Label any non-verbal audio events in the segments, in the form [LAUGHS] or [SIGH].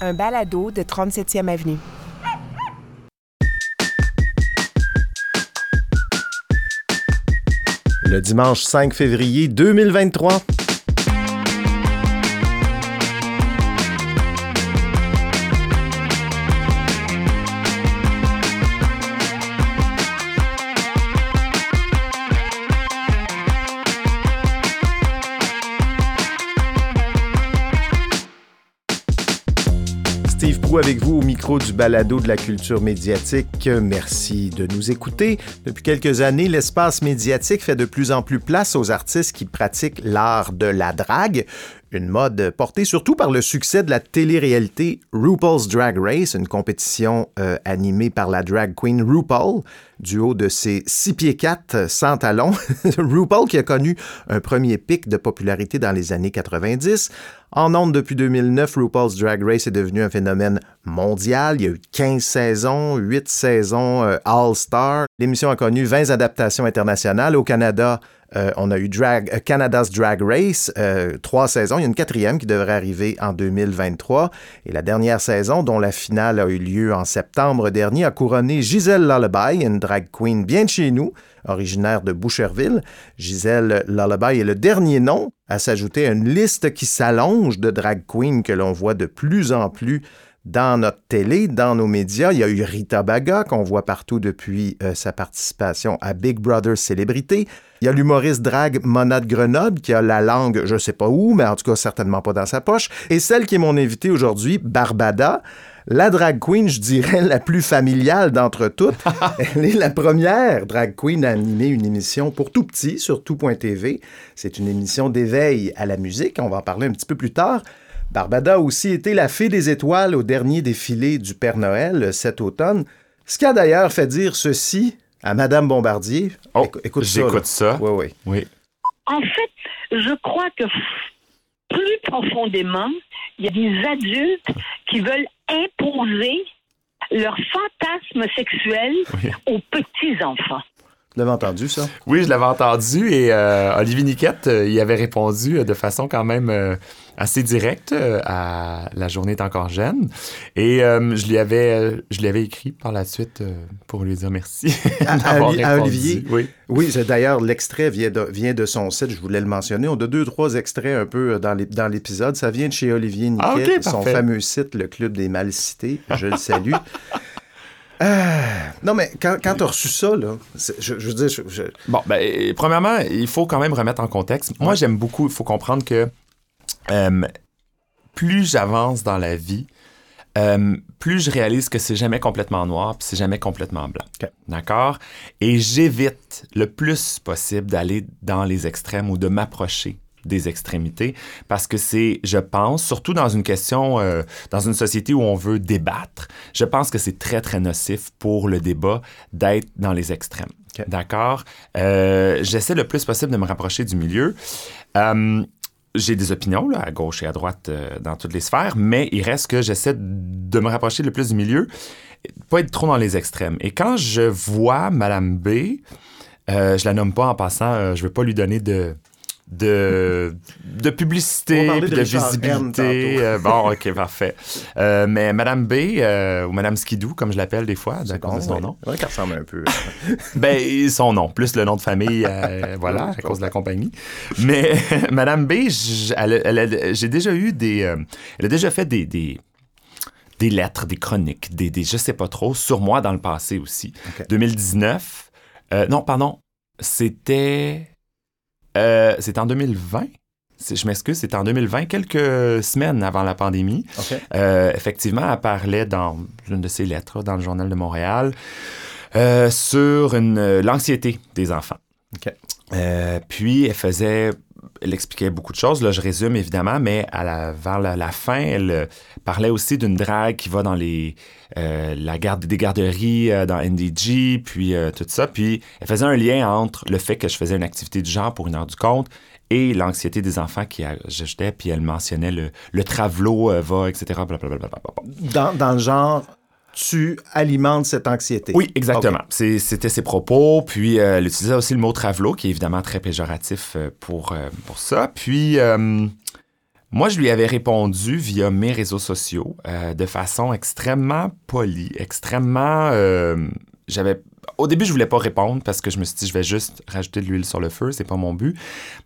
un balado de 37e Avenue. Le dimanche 5 février 2023. Avec vous au micro du balado de la culture médiatique. Merci de nous écouter. Depuis quelques années, l'espace médiatique fait de plus en plus place aux artistes qui pratiquent l'art de la drague, une mode portée surtout par le succès de la télé-réalité RuPaul's Drag Race, une compétition euh, animée par la drag queen RuPaul, du haut de ses 6 pieds 4 sans talons. [LAUGHS] RuPaul qui a connu un premier pic de popularité dans les années 90. En ondes depuis 2009, RuPaul's Drag Race est devenu un phénomène mondial. Il y a eu 15 saisons, 8 saisons euh, All-Star. L'émission a connu 20 adaptations internationales. Au Canada, euh, on a eu euh, Canada's Drag Race, euh, trois saisons. Il y a une quatrième qui devrait arriver en 2023. Et la dernière saison, dont la finale a eu lieu en septembre dernier, a couronné Gisèle Lullaby, une drag queen bien de chez nous, originaire de Boucherville. Gisèle Lullaby est le dernier nom à s'ajouter à une liste qui s'allonge de drag queens que l'on voit de plus en plus dans notre télé, dans nos médias. Il y a eu Rita Baga, qu'on voit partout depuis euh, sa participation à Big Brother Célébrité. Il y a l'humoriste drag Mona de Grenoble, qui a la langue, je sais pas où, mais en tout cas certainement pas dans sa poche. Et celle qui est mon invitée aujourd'hui, Barbada. La drag queen, je dirais, la plus familiale d'entre toutes. [LAUGHS] Elle est la première drag queen à animer une émission pour tout petit sur tout.tv. C'est une émission d'éveil à la musique. On va en parler un petit peu plus tard. Barbada a aussi été la fée des étoiles au dernier défilé du Père Noël cet automne, ce qui a d'ailleurs fait dire ceci à Madame Bombardier. Oh, Écou- écoute ça. j'écoute ça. Oui, oui. Oui. En fait, je crois que plus profondément, il y a des adultes qui veulent imposer leur fantasme sexuel Oui. aux petits-enfants. Vous l'avez entendu, ça? Oui, je l'avais entendu et euh, Olivier Niquette euh, y avait répondu euh, de façon quand même euh, assez directe euh, à La journée est encore jeune. Et euh, je, lui avais, euh, je lui avais écrit par la suite euh, pour lui dire merci. À-. [LAUGHS] Olivier? Oui. Oui, d'ailleurs, l'extrait vient de, vient de son site, je voulais le mentionner. On a deux, trois extraits un peu dans l'ép- dans l'épisode. Ça vient de chez Olivier Niquet, Ah, son fameux site, le Club des Mal Cités. Je le salue. Ah, non, mais quand, quand tu as reçu ça, là, je, je veux dire, je- je- Bon, ben, premièrement, il faut quand même remettre en contexte. Moi, j'aime beaucoup, il faut comprendre que euh, plus j'avance dans la vie, euh, plus je réalise que c'est jamais complètement noir, puis c'est jamais complètement blanc. D'accord? Et j'évite le plus possible d'aller dans les extrêmes ou de m'approcher des extrémités parce que c'est, je pense, surtout dans une question, euh, dans une société où on veut débattre, je pense que c'est très, très nocif pour le débat d'être dans les extrêmes. D'accord? Euh, J'essaie le plus possible de me rapprocher du milieu. J'ai des opinions là, à gauche et à droite euh, dans toutes les sphères, mais il reste que j'essaie de me rapprocher le plus du milieu, pas être trop dans les extrêmes. Et quand je vois Madame B, euh, je la nomme pas en passant, euh, je veux pas lui donner de de, de publicité, de visibilité. Euh, bon, ok, parfait. Euh, mais Madame B, euh, ou Madame Skidou, comme je l'appelle des fois, à cause de son nom. Ouais, qui ressemble un peu. [LAUGHS] Ben, son nom, plus le nom de famille, euh, [LAUGHS] voilà, à cause de la compagnie. Mais [LAUGHS] Madame B, j- elle j'ai déjà eu des... elle a déjà fait des... des des lettres, des chroniques, des, des je sais pas trop, sur moi dans le passé aussi. Ok. 2019, euh, non, pardon, c'était... euh, c'était en 2020. C'est- Je m'excuse, c'était en 2020, quelques semaines avant la pandémie. Euh, effectivement, elle parlait dans une de ses lettres dans le Journal de Montréal euh, sur l'anxiété des enfants. Puis, elle faisait, elle expliquait beaucoup de choses. Là, je résume évidemment, mais à la, vers la, fin, elle euh, parlait aussi d'une drague qui va dans les euh, la garde des garderies euh, dans NDG, puis tout ça. Puis, elle faisait un lien entre le fait que je faisais une activité du genre pour une heure du compte et l'anxiété des enfants qui ajoutait, puis elle mentionnait le, le travelot va, etc. blablabla. Dans, dans le genre, tu alimentes cette anxiété. Oui, exactement. C'était ses propos. Puis, euh, elle utilisait aussi le mot travelot, qui est évidemment très péjoratif euh, pour, euh, pour ça. Puis, euh, Moi, je lui avais répondu via mes réseaux sociaux euh, de façon extrêmement polie, extrêmement. j'avais. Au début, je voulais pas répondre parce que je me suis dit, je vais juste rajouter de l'huile sur le feu, c'est pas mon but.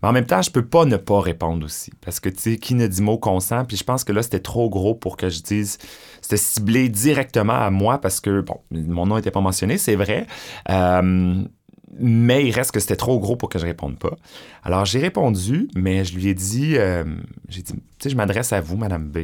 Mais en même temps, je peux pas ne pas répondre aussi. Parce que, tu sais, qui ne dit mot consent? Puis je pense que là, c'était trop gros pour que je dise. C'était ciblé directement à moi parce que, bon, mon nom n'était pas mentionné, c'est vrai. Euh, mais il reste que c'était trop gros pour que je réponde pas. Alors, j'ai répondu, mais je lui ai dit, euh, j'ai dit, sais, je m'adresse à vous, Madame B.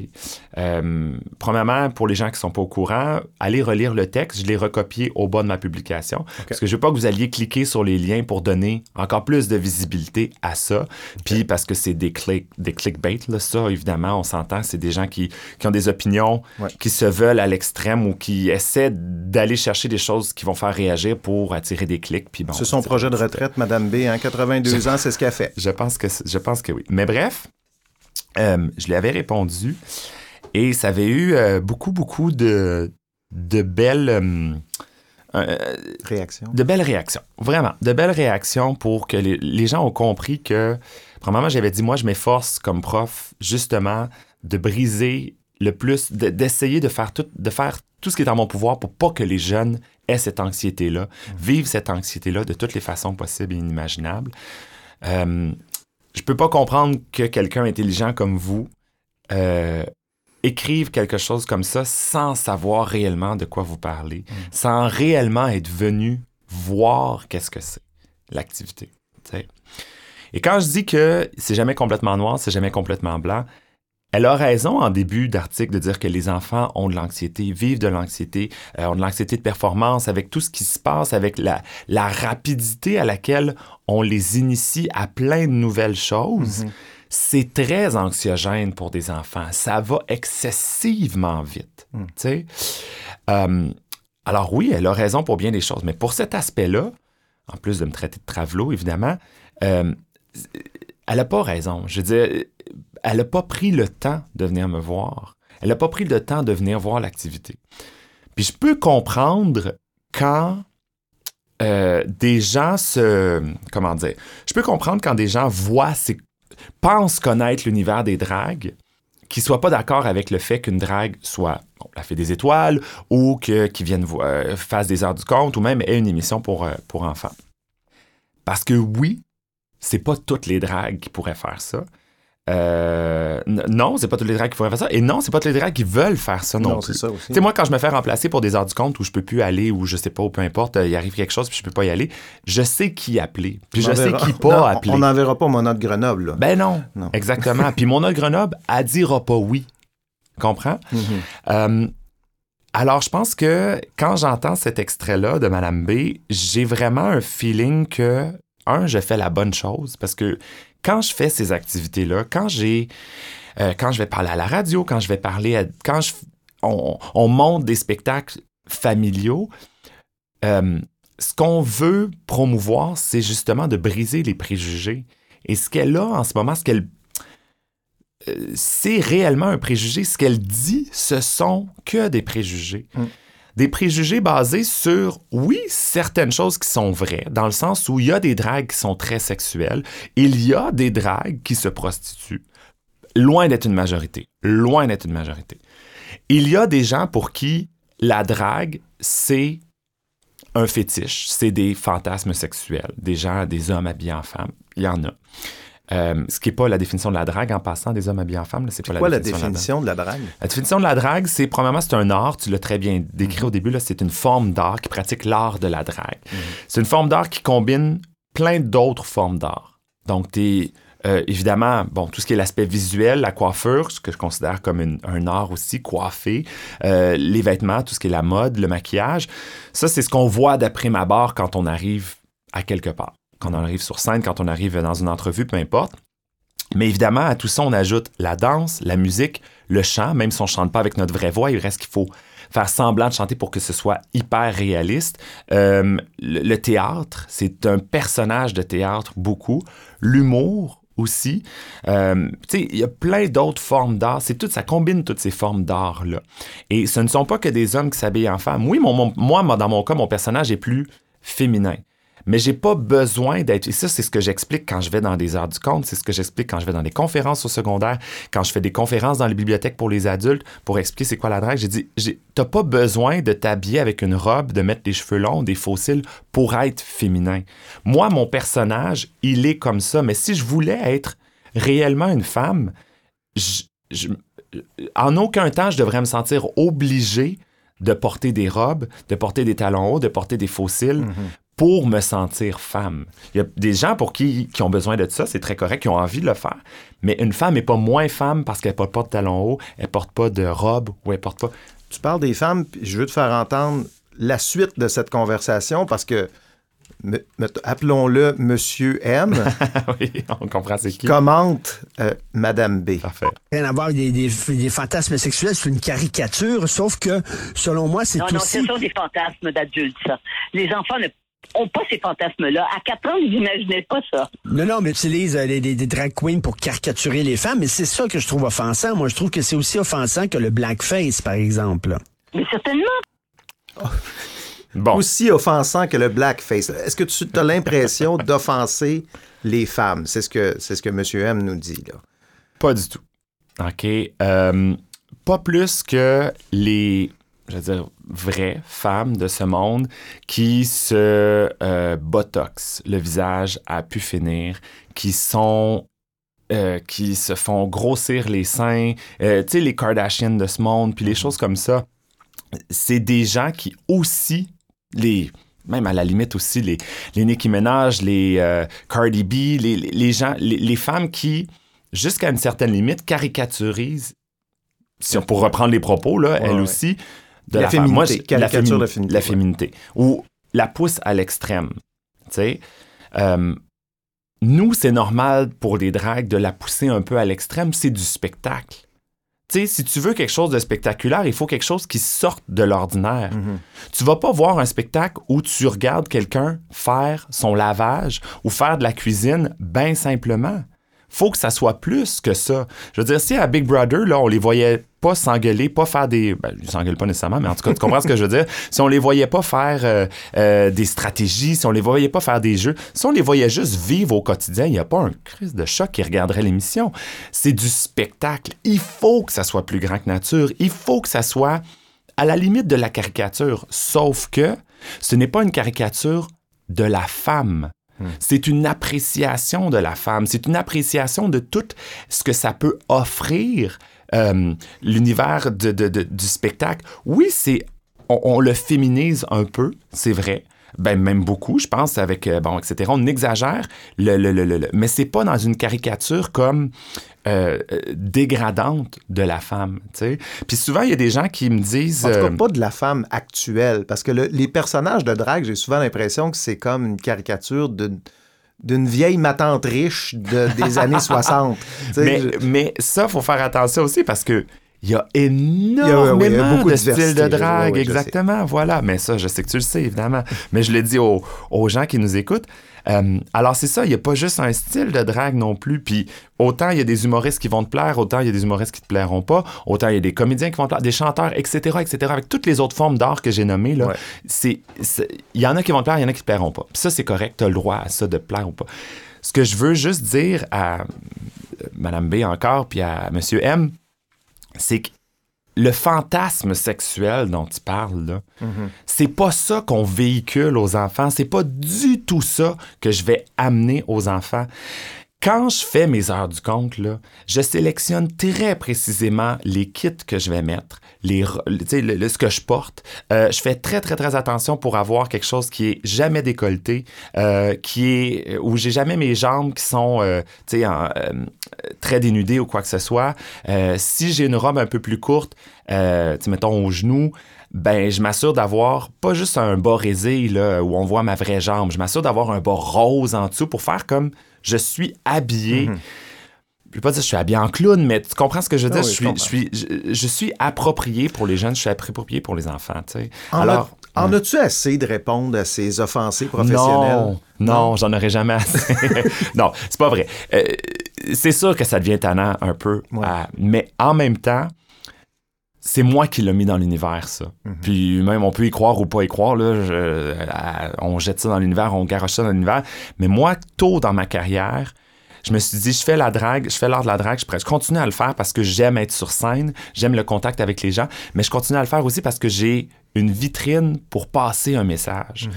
Euh, premièrement, pour les gens qui sont pas au courant, allez relire le texte. Je l'ai recopié au bas de ma publication. Parce que je veux pas que vous alliez cliquer sur les liens pour donner encore plus de visibilité à ça. Puis parce que c'est des, click, des clickbait, là, ça, évidemment, on s'entend, c'est des gens qui, qui ont des opinions, Ouais. qui se veulent à l'extrême ou qui essaient d'aller chercher des choses qui vont faire réagir pour attirer des clics. Puis bon, C'est son projet de retraite, Madame B. Hein, 82 ans, c'est ce qu'elle fait. je pense que, je pense que oui. Mais bref, je lui avais répondu et ça avait eu euh, beaucoup, beaucoup de, de belles. euh, euh, Réaction. de belles réactions. Vraiment, de belles réactions pour que les, les gens ont compris que, premièrement, j'avais dit, moi, je m'efforce comme prof, justement, de briser le plus, de- d'essayer de, faire tout, de faire tout ce qui est en mon pouvoir pour pas que les jeunes aient cette anxiété-là, vivent cette anxiété-là de toutes les façons possibles et inimaginables. Euh, je peux pas comprendre que quelqu'un intelligent comme vous euh, écrive quelque chose comme ça sans savoir réellement de quoi vous parlez, sans réellement être venu voir qu'est-ce que c'est, l'activité. Et quand je dis que c'est jamais complètement noir, c'est jamais complètement blanc, elle a raison en début d'article de dire que les enfants ont de l'anxiété, vivent de l'anxiété, euh, ont de l'anxiété de performance avec tout ce qui se passe, avec la, la rapidité à laquelle on les initie à plein de nouvelles choses. C'est très anxiogène pour des enfants. Ça va excessivement vite. sais. Euh, alors oui, elle a raison pour bien des choses, mais pour cet aspect-là, en plus de me traiter de travelot, évidemment, euh, elle n'a pas raison. Je veux dire, elle n'a pas pris le temps de venir me voir. Elle n'a pas pris le temps de venir voir l'activité. Puis je peux comprendre quand euh, des gens se... Comment dire? Je peux comprendre quand des gens voient, pensent connaître l'univers des dragues, qui ne soient pas d'accord avec le fait qu'une drague soit la fée des étoiles ou que, qu'ils viennent euh, fasse des heures du compte ou même ait une émission pour, euh, pour enfants. Parce que oui, c'est pas toutes les dragues qui pourraient faire ça. Euh, non, c'est pas toutes les dragues qui pourraient faire ça. Et non, c'est pas toutes les dragues qui veulent faire ça non, Non, plus. Tu sais, moi, quand je me fais remplacer pour des heures du compte où je peux plus aller ou je sais pas, ou peu importe, euh, il arrive quelque chose puis je peux pas y aller, je sais qui appeler. Puis je sais qui Non, pas appeler. On n'enverra pas mon autre Grenoble. Là. Ben non, Non. exactement. Puis mon autre Grenoble, elle dira pas oui. Comprends? Mhm. Euh, alors, je pense que quand j'entends cet extrait-là de Madame B, j'ai vraiment un feeling que, un, je fais la bonne chose parce que quand je fais ces activités-là, quand j'ai, euh, quand je vais parler à la radio, quand je vais parler, quand je, on, on monte des spectacles familiaux, euh, ce qu'on veut promouvoir, c'est justement de briser les préjugés. Et ce qu'elle a en ce moment, ce qu'elle euh, c'est réellement un préjugé. Ce qu'elle dit, ce sont que des préjugés. Mm. Des préjugés basés sur, oui, certaines choses qui sont vraies, dans le sens où il y a des dragues qui sont très sexuelles, il y a des dragues qui se prostituent. Loin d'être une majorité. Loin d'être une majorité. Il y a des gens pour qui la drague, c'est un fétiche, c'est des fantasmes sexuels, des gens, des hommes habillés en femmes. Il y en a. Euh, ce qui n'est pas la définition de la drague en passant des hommes habillés en femmes. C'est pas Quoi la de la drague. définition de la drague? La définition de la drague, c'est premièrement, c'est un art, tu l'as très bien Mhm. décrit au début, là, c'est une forme d'art qui pratique l'art de la drague. C'est une forme d'art qui combine plein d'autres formes d'art. Donc, tu évidemment, bon, tout ce qui est l'aspect visuel, la coiffure, ce que je considère comme une- un art aussi, coiffé, euh, les vêtements, tout ce qui est la mode, le maquillage, ça, c'est ce qu'on voit d'après ma barre quand on arrive à quelque part. Quand on arrive sur scène, quand on arrive dans une entrevue, peu importe. Mais évidemment, à tout ça, on ajoute la danse, la musique, le chant, même si on ne chante pas avec notre vraie voix, il reste qu'il faut faire semblant de chanter pour que ce soit hyper réaliste. Euh, le, théâtre, c'est un personnage de théâtre beaucoup. L'humour aussi. Euh, il y a plein d'autres formes d'art. C'est tout, ça combine toutes ces formes d'art-là. Et ce ne sont pas que des hommes qui s'habillent en femmes. Oui, moi, dans mon cas, mon personnage est plus féminin. Mais j'ai pas besoin d'être. Et ça, c'est ce que j'explique quand je vais dans des heures du compte, c'est ce que j'explique quand je vais dans des conférences au secondaire, quand je fais des conférences dans les bibliothèques pour les adultes pour expliquer c'est quoi la drague. J'ai dit, t'as pas besoin de t'habiller avec une robe, de mettre des cheveux longs, des fossiles pour être féminin. Moi, mon personnage, il est comme ça, mais si je voulais être réellement une femme, en aucun temps, je devrais me sentir obligé de porter des robes, de porter des talons hauts, de porter des mhm pour me sentir femme. Il y a des gens pour qui, qui ont besoin de ça, c'est très correct, qui ont envie de le faire. Mais une femme n'est pas moins femme parce qu'elle porte pas de talons hauts, elle porte pas de robe ou elle porte pas. Tu parles des femmes, puis je veux te faire entendre la suite de cette conversation parce que appelons-le Monsieur M. [LAUGHS] oui, on comprend c'est qui. Commente euh, Madame B. Parfait. Rien à voir des, des, fantasmes sexuels, c'est une caricature, sauf que, selon moi, c'est aussi... Non, non, ce sont des fantasmes d'adultes, ça. Les enfants ne ont pas ces fantasmes-là. À 4 ans, vous n'imaginez pas ça. Non, non, mais utilise euh, des, drag queens pour caricaturer les femmes, mais c'est ça que je trouve offensant. Moi, je trouve que c'est aussi offensant que le blackface, par exemple. Mais certainement. [LAUGHS] Bon. Aussi offensant que le blackface. Est-ce que tu as l'impression [LAUGHS] d'offenser les femmes? C'est ce que c'est ce que M. M nous dit, là. Pas du tout. OK. Euh, pas plus que les je veux dire, vraies femmes de ce monde qui se euh, botox le visage à pu finir, qui sont euh, qui se font grossir les seins, euh, tu sais, les Kardashians de ce monde, puis les choses comme ça. C'est des gens qui aussi, les, même à la limite aussi, les, les Nicki Minaj, les Cardi B, les, les gens, les, femmes qui, jusqu'à une certaine limite, caricaturisent, si on, pour reprendre les propos, là, elles aussi, de la, féminité. Moi, la, féminité. La féminité. Ou la pousse à l'extrême. Euh, nous, c'est normal pour les dragues de la pousser un peu à l'extrême. C'est du spectacle. Si tu veux quelque chose de spectaculaire, il faut quelque chose qui sorte de l'ordinaire. Mm-hmm. Tu vas pas voir un spectacle où tu regardes quelqu'un faire son lavage ou faire de la cuisine bien simplement faut que ça soit plus que ça. Je veux dire, si à Big Brother, là, on les voyait pas s'engueuler, pas faire des... Ben, ils s'engueulent pas nécessairement, mais en tout cas, tu comprends ce que je veux dire? [LAUGHS] Si on les voyait pas faire euh, euh, des stratégies, si on les voyait pas faire des jeux, si on les voyait juste vivre au quotidien, il n'y a pas un crise de choc qui regarderait l'émission. C'est du spectacle. Il faut que ça soit plus grand que nature. Il faut que ça soit à la limite de la caricature. Sauf que ce n'est pas une caricature de la femme. Hmm. C'est une appréciation de la femme, c'est une appréciation de tout ce que ça peut offrir, euh, l'univers du spectacle. Oui, c'est on, le féminise un peu, c'est vrai. Ben, même beaucoup, je pense, avec, euh, bon, etc. On exagère, le, le, le mais c'est pas dans une caricature comme euh, dégradante de la femme. Puis souvent, il y a des gens qui me disent... En tout cas, pas de la femme actuelle, parce que les personnages de drague, j'ai souvent l'impression que c'est comme une caricature d'une vieille matante riche des [LAUGHS] années 60. Mais, mais ça, faut faire attention aussi parce que il y a énormément beaucoup de, styles de drague, exactement, voilà. Mais ça, je sais que tu le sais, évidemment. Mais je le dis aux, aux gens qui nous écoutent. Euh, alors, c'est ça, il n'y a pas juste un style de drague non plus. Puis, autant il y a des humoristes qui vont te plaire, autant il y a des humoristes qui te plairont pas, autant il y a des comédiens qui vont te plaire, des chanteurs, etc., etc. Avec toutes les autres formes d'art que j'ai nommées, là, il y en a qui vont te plaire, il y en a qui te plairont pas. Puis ça, c'est correct, tu as le droit à ça de plaire ou pas. Ce que je veux juste dire à euh, Madame B encore, puis à Monsieur M, c'est que le fantasme sexuel dont tu parles, c'est pas ça qu'on véhicule aux enfants. C'est pas du tout ça que je vais amener aux enfants. Quand je fais mes heures du compte, là, je sélectionne très précisément les kits que je vais mettre, les, le, ce que je porte. Euh, je fais très, très, très attention pour avoir quelque chose qui est jamais décolleté, euh, qui est où j'ai jamais mes jambes qui sont euh, en, très dénudées ou quoi que ce soit. si j'ai une robe un peu plus courte, mettons au genou, ben je m'assure d'avoir pas juste un bas résé là, où on voit ma vraie jambe, je m'assure d'avoir un bas rose en dessous pour faire comme je suis habillé. Mhm. Je ne pas dire que je suis habillé en clown, mais tu comprends ce que je veux dire? je, suis, je, suis, approprié pour les jeunes, je suis approprié pour les enfants. En Alors, en as-tu assez de répondre à ces offensés professionnels? Non, j'en aurais jamais assez. [LAUGHS] non, c'est pas vrai. Euh, c'est sûr que ça devient tannant un peu, mais en même temps, c'est moi qui l'ai mis dans l'univers, ça. Puis même, on peut y croire ou pas y croire, là, je- euh, on jette ça dans l'univers, on garoche ça dans l'univers. Mais moi, tôt dans ma carrière, je me suis dit, je fais la drague, je fais l'art de la drague, je je continue à le faire parce que j'aime être sur scène, j'aime le contact avec les gens, mais je continue à le faire aussi parce que j'ai une vitrine pour passer un message.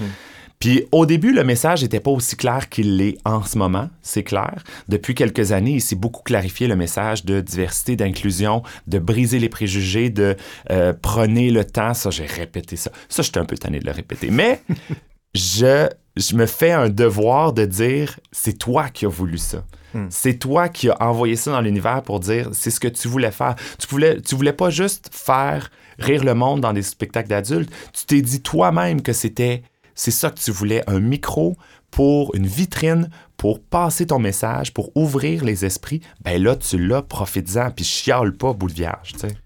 Puis au début, le message n'était pas aussi clair qu'il l'est en ce moment, c'est clair. Depuis quelques années, il s'est beaucoup clarifié le message de diversité, d'inclusion, de briser les préjugés, de euh, prenez le temps. Ça, j'ai répété ça. Ça, j'étais un peu tanné de le répéter. Mais [LAUGHS] je, je me fais un devoir de dire, c'est toi qui as voulu ça. C'est toi qui as envoyé ça dans l'univers pour dire, c'est ce que tu voulais faire. Tu voulais, tu voulais pas juste faire rire le monde dans des spectacles d'adultes. Tu t'es dit toi-même que c'était, c'est ça que tu voulais, un micro pour une vitrine, pour passer ton message, pour ouvrir les esprits. Ben là, tu l'as, profites-en, puis chiale pas, boule vierge, tu sais.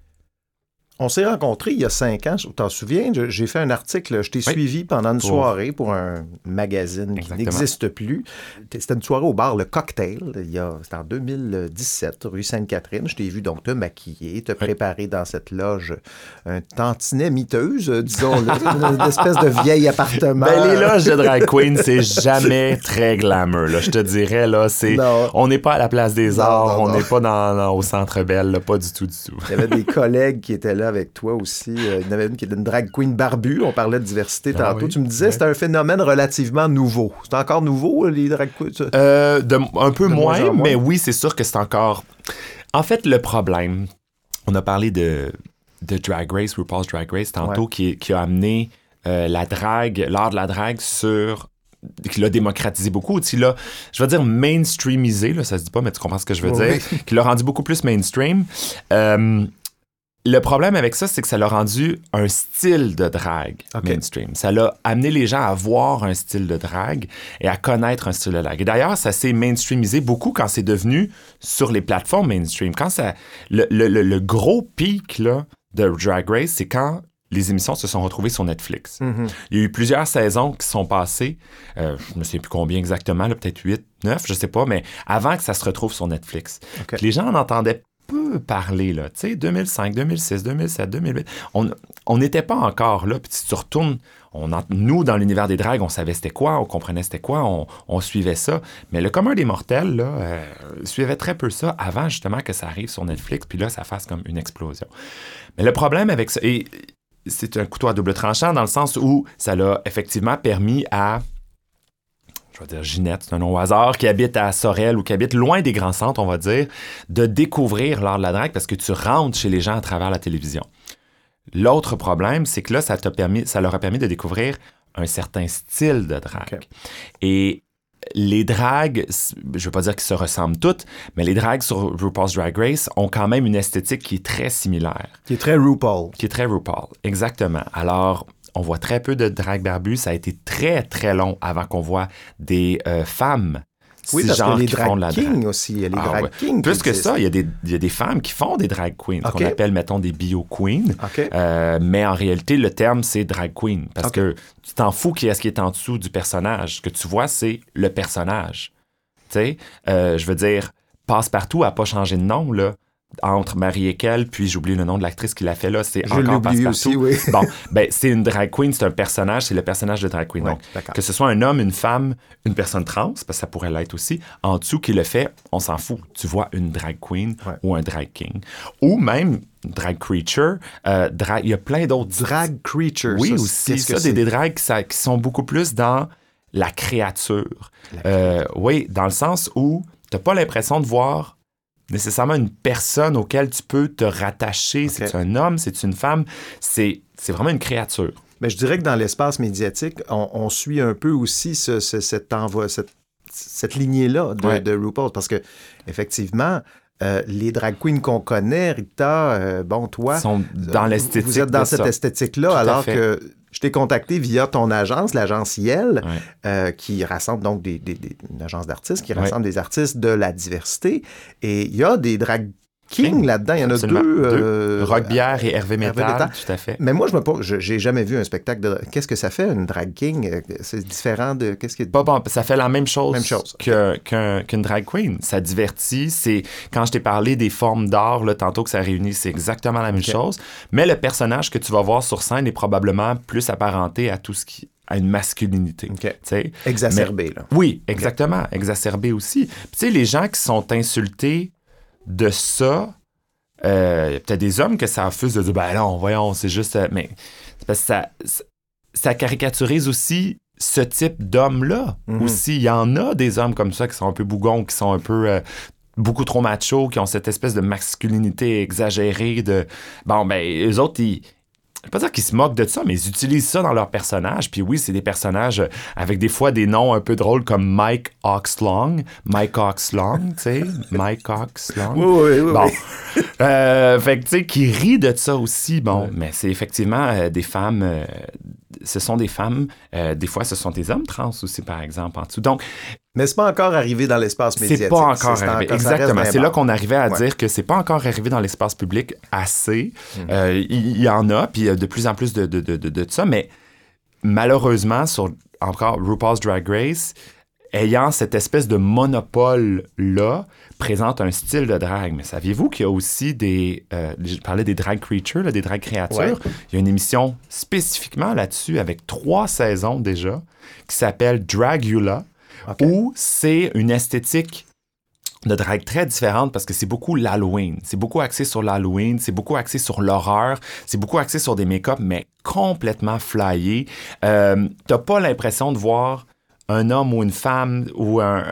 On s'est rencontrés il y a cinq ans, tu t'en souviens? J'ai fait un article, je t'ai Oui. suivi pendant une Pour- soirée pour un magazine qui n'existe plus. C'était une soirée au bar Le Cocktail, c'était en 2017, rue Sainte-Catherine. Je t'ai vu donc te maquiller, te préparer dans cette loge, un tantinet miteuse, euh, disons-le, [LAUGHS] une espèce de vieil appartement. Ben, les loges de drag queen, c'est jamais très glamour, là. Je te dirais, là, c'est... On n'est pas à la place des Non, arts, non, on n'est pas dans, dans- au Centre Belle, là, pas du tout, du tout. Il y avait des [LAUGHS] collègues qui étaient là avec toi aussi. Euh, Il y en avait une qui était une drag queen barbue. On parlait de diversité Ah tantôt. oui, Tu me disais ouais. c'était un phénomène relativement nouveau. C'est encore nouveau, les drag queens? Euh, de- un peu De moins mais oui, c'est sûr que c'est encore... En fait, le problème, on a parlé de, de Drag Race, RuPaul's Drag Race, tantôt, qui, qui a amené euh, la drague, l'art de la drague sur qui l'a démocratisé beaucoup, qui l'a, je vais dire mainstreamisé, là, ça se dit pas, mais tu comprends ce que je veux Oui. dire, qui l'a rendu beaucoup plus mainstream. Euh, le problème avec ça, c'est que ça l'a rendu un style de drague mainstream. Ça l'a amené les gens à voir un style de drague et à connaître un style de drague. Et d'ailleurs, ça s'est mainstreamisé beaucoup quand c'est devenu sur les plateformes mainstream. Quand ça, le, le- le- le gros pic là, de Drag Race, c'est quand les émissions se sont retrouvées sur Netflix. Mhm. Il y a eu plusieurs saisons qui sont passées, euh, je ne sais plus combien exactement, là, peut-être 8, 9, je sais pas, mais avant que ça se retrouve sur Netflix. Les gens en entendaient peu parler, là. Tu sais, 2005, 2006, 2007, 2008. On n'était pas encore là. Puis si tu retournes, on nous, dans l'univers des dragues, on savait c'était quoi, on comprenait c'était quoi, on, on suivait ça. Mais le commun des mortels, là, euh, suivait très peu ça avant justement que ça arrive sur Netflix, puis là, ça fasse comme une explosion. Mais le problème avec ça, et c'est un couteau à double tranchant dans le sens où ça l'a effectivement permis à je vais dire Ginette, c'est un nom au hasard, qui habite à Sorel ou qui habite loin des grands centres, on va dire, de découvrir l'art de la drague parce que tu rentres chez les gens à travers la télévision. L'autre problème, c'est que là, ça, t'a permis, ça leur a permis de découvrir un certain style de drague. Et les dragues, je veux pas dire qu'ils se ressemblent toutes, mais les dragues sur RuPaul's Drag Race ont quand même une esthétique qui est très similaire Qui est très RuPaul. qui est très RuPaul. Exactement. Alors, on voit très peu de drag barbu. Ça a été très, très long avant qu'on voit des euh, femmes Oui, parce que les qui font de la drag drague. aussi. Il y a les Ah drag ouais. kings. Plus que ça, il y, a des, il y a des femmes qui font des drag queens, qu'on appelle, mettons, des bio queens. OK. Euh, mais en réalité, le terme, c'est drag queen. Parce que tu t'en fous qui est ce qui est en dessous du personnage. Ce que tu vois, c'est le personnage. Tu sais, euh, je veux dire, Passe-Partout n'a pas changé de nom, là. Entre Marie et qu'elle, puis j'oublie le nom de l'actrice qui l'a fait là, c'est encore Passe-Partout. aussi, oui. [LAUGHS] Bon, ben, c'est une drag queen, c'est un personnage, c'est le personnage de drag queen. Ouais, Donc, que ce soit un homme, une femme, une personne trans, parce que ça pourrait l'être aussi, en dessous qui le fait, on s'en fout. Tu vois une drag queen Ouais. ou un drag king. Ou même drag creature. euh, drag- Il y a plein d'autres Drag creature. oui, ça, aussi. que Ça, c'est? des, des drags qui, ça- qui sont beaucoup plus dans la créature. Euh, oui, dans le sens où tu n'as pas l'impression de voir nécessairement une personne auquel tu peux te rattacher. C'est un homme, c'est une femme? C'est vraiment une créature. Mais je dirais que dans l'espace médiatique, on, on suit un peu aussi ce, ce- cet envoi, cette, cette lignée-là de, Ouais. de RuPaul. Parce que, effectivement, euh, les drag queens qu'on connaît, Rita, euh, bon, toi. Sont dans vous- l'esthétique. Vous êtes dans cette esthétique-là, alors que je t'ai contacté via ton agence, l'agence Yel, Ouais. euh, qui rassemble donc des, des- des- une agence d'artistes qui Ouais. rassemble des artistes de la diversité. Et il y a des drag King, là-dedans. Il y en a deux. Euh, Rock Bière et Hervé Hervé Métal, Métal. tout à fait. Mais moi, je me pose, j'ai jamais vu un spectacle de. Qu'est-ce que ça fait, une drag king? C'est différent de. Qu'est-ce qui. Pas bon, ça fait la même chose, Même chose, que- qu'un- qu'une drag queen. Ça divertit. C'est quand je t'ai parlé des formes d'art là, tantôt que ça réunit, c'est exactement la même chose. Mais le personnage que tu vas voir sur scène est probablement plus apparenté à tout ce qui à une masculinité. OK. tu sais. Exacerbé, là. Oui, exactement. Exacerbé aussi. Puis, tu sais, les gens qui sont insultés de ça, euh, il y a peut-être des hommes que ça offuse de dire, ben non, voyons, c'est juste. euh, mais c'est parce que ça, ça, ça caricaturise aussi ce type d'homme-là. Mhm. Aussi, il y en a des hommes comme ça qui sont un peu bougons, qui sont un peu. euh, beaucoup trop machos, qui ont cette espèce de masculinité exagérée de... Bon, ben, eux autres, ils... Je vais pas dire qu'ils se moquent de ça, mais ils utilisent ça dans leurs personnages. Puis oui, c'est des personnages euh, avec des fois des noms un peu drôles comme Mike Oxlong. Mike Oxlong, tu sais. [LAUGHS] Mike Oxlong. Oui, oui, oui. Bon. oui. Euh, fait que, tu sais, qui rit de ça aussi. Bon, mais c'est effectivement euh, des femmes. euh, ce sont des femmes. euh, des fois, ce sont des hommes trans aussi, par exemple, en dessous. Donc, Mais c'est pas encore arrivé dans l'espace médiatique. c'est pas encore arrivé. Exactement. C'est là qu'on arrivait à Ouais. dire que c'est pas encore arrivé dans l'espace public assez. Mm. Euh, Il il y, en a, puis il y a de plus en plus de, de, de, de, de ça, mais malheureusement, sur encore RuPaul's Drag Race, ayant cette espèce de monopole-là, présente un style de drague. Mais saviez-vous qu'il y a aussi des... euh, je parlais des drag creatures, là, des drag créatures? Ouais. Il y a une émission spécifiquement là-dessus, avec trois saisons déjà, qui s'appelle Dragula, OK. où c'est une esthétique de drague très différente parce que c'est beaucoup l'Halloween. C'est beaucoup axé sur l'Halloween, c'est beaucoup axé sur l'horreur, c'est beaucoup axé sur des make-up, mais complètement flyés. Euh, T'as pas l'impression de voir un homme ou une femme ou un.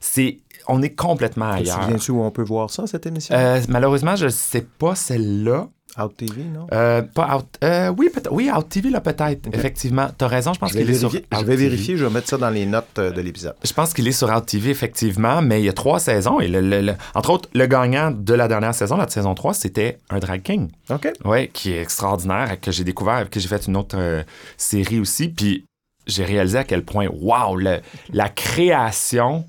c'est. On est complètement Te ailleurs. souviens-tu où on peut voir ça, cette émission? Euh, malheureusement, je sais pas celle-là. Out TV, non? Euh, pas Out. euh, oui, oui, Out TV, là, peut-être. Effectivement. T'as raison, je pense qu'il est sur. vérifier, je Out vais TV. vérifier, je vais mettre ça dans les notes de l'épisode. Je pense qu'il est sur Out TV, effectivement, mais il y a trois saisons. Et le- le- le- entre autres, le gagnant de la dernière saison, la saison 3, c'était un drag king. OK. Oui, qui est extraordinaire, que j'ai découvert, que j'ai fait une autre euh, série aussi. Puis j'ai réalisé à quel point, wow, la création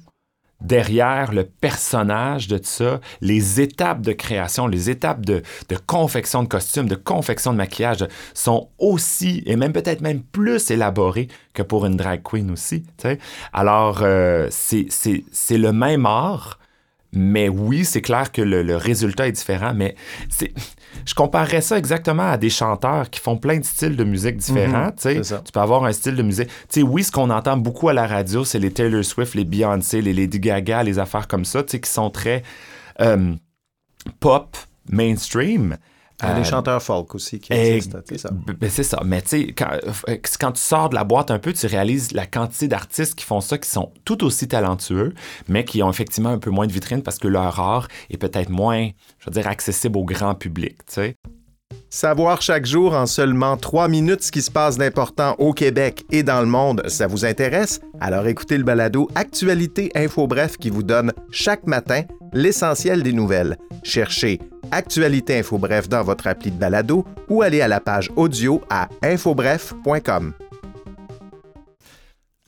derrière le personnage de tout ça, les étapes de création, les étapes de, confection de costumes, de confection de maquillage sont aussi, et même peut-être même plus élaborées que pour une drag queen aussi. Alors, euh, c'est le même art, mais oui, c'est clair que le résultat est différent, mais c'est... Je comparerais ça exactement à des chanteurs qui font plein de styles de musique différents. ça. Tu peux avoir un style de musique. Oui, ce qu'on entend beaucoup à la radio, c'est les Taylor Swift, les Beyoncé, les Lady Gaga, les affaires comme ça, qui sont très euh, pop, mainstream. Euh, des chanteurs folk aussi qui existent. c'est ça. B- ben, c'est ça. Mais tu sais, quand, quand tu sors de la boîte un peu, tu réalises la quantité d'artistes qui font ça, qui sont tout aussi talentueux, mais qui ont effectivement un peu moins de vitrine parce que leur art est peut-être moins, je veux dire, accessible au grand public. Tu sais. Savoir chaque jour en seulement trois minutes ce qui se passe d'important au Québec et dans le monde, ça vous intéresse? Alors écoutez le balado Actualité Info Bref qui vous donne chaque matin l'essentiel des nouvelles. Cherchez Actualité Info Bref dans votre appli de balado ou allez à la page audio à infobref.com.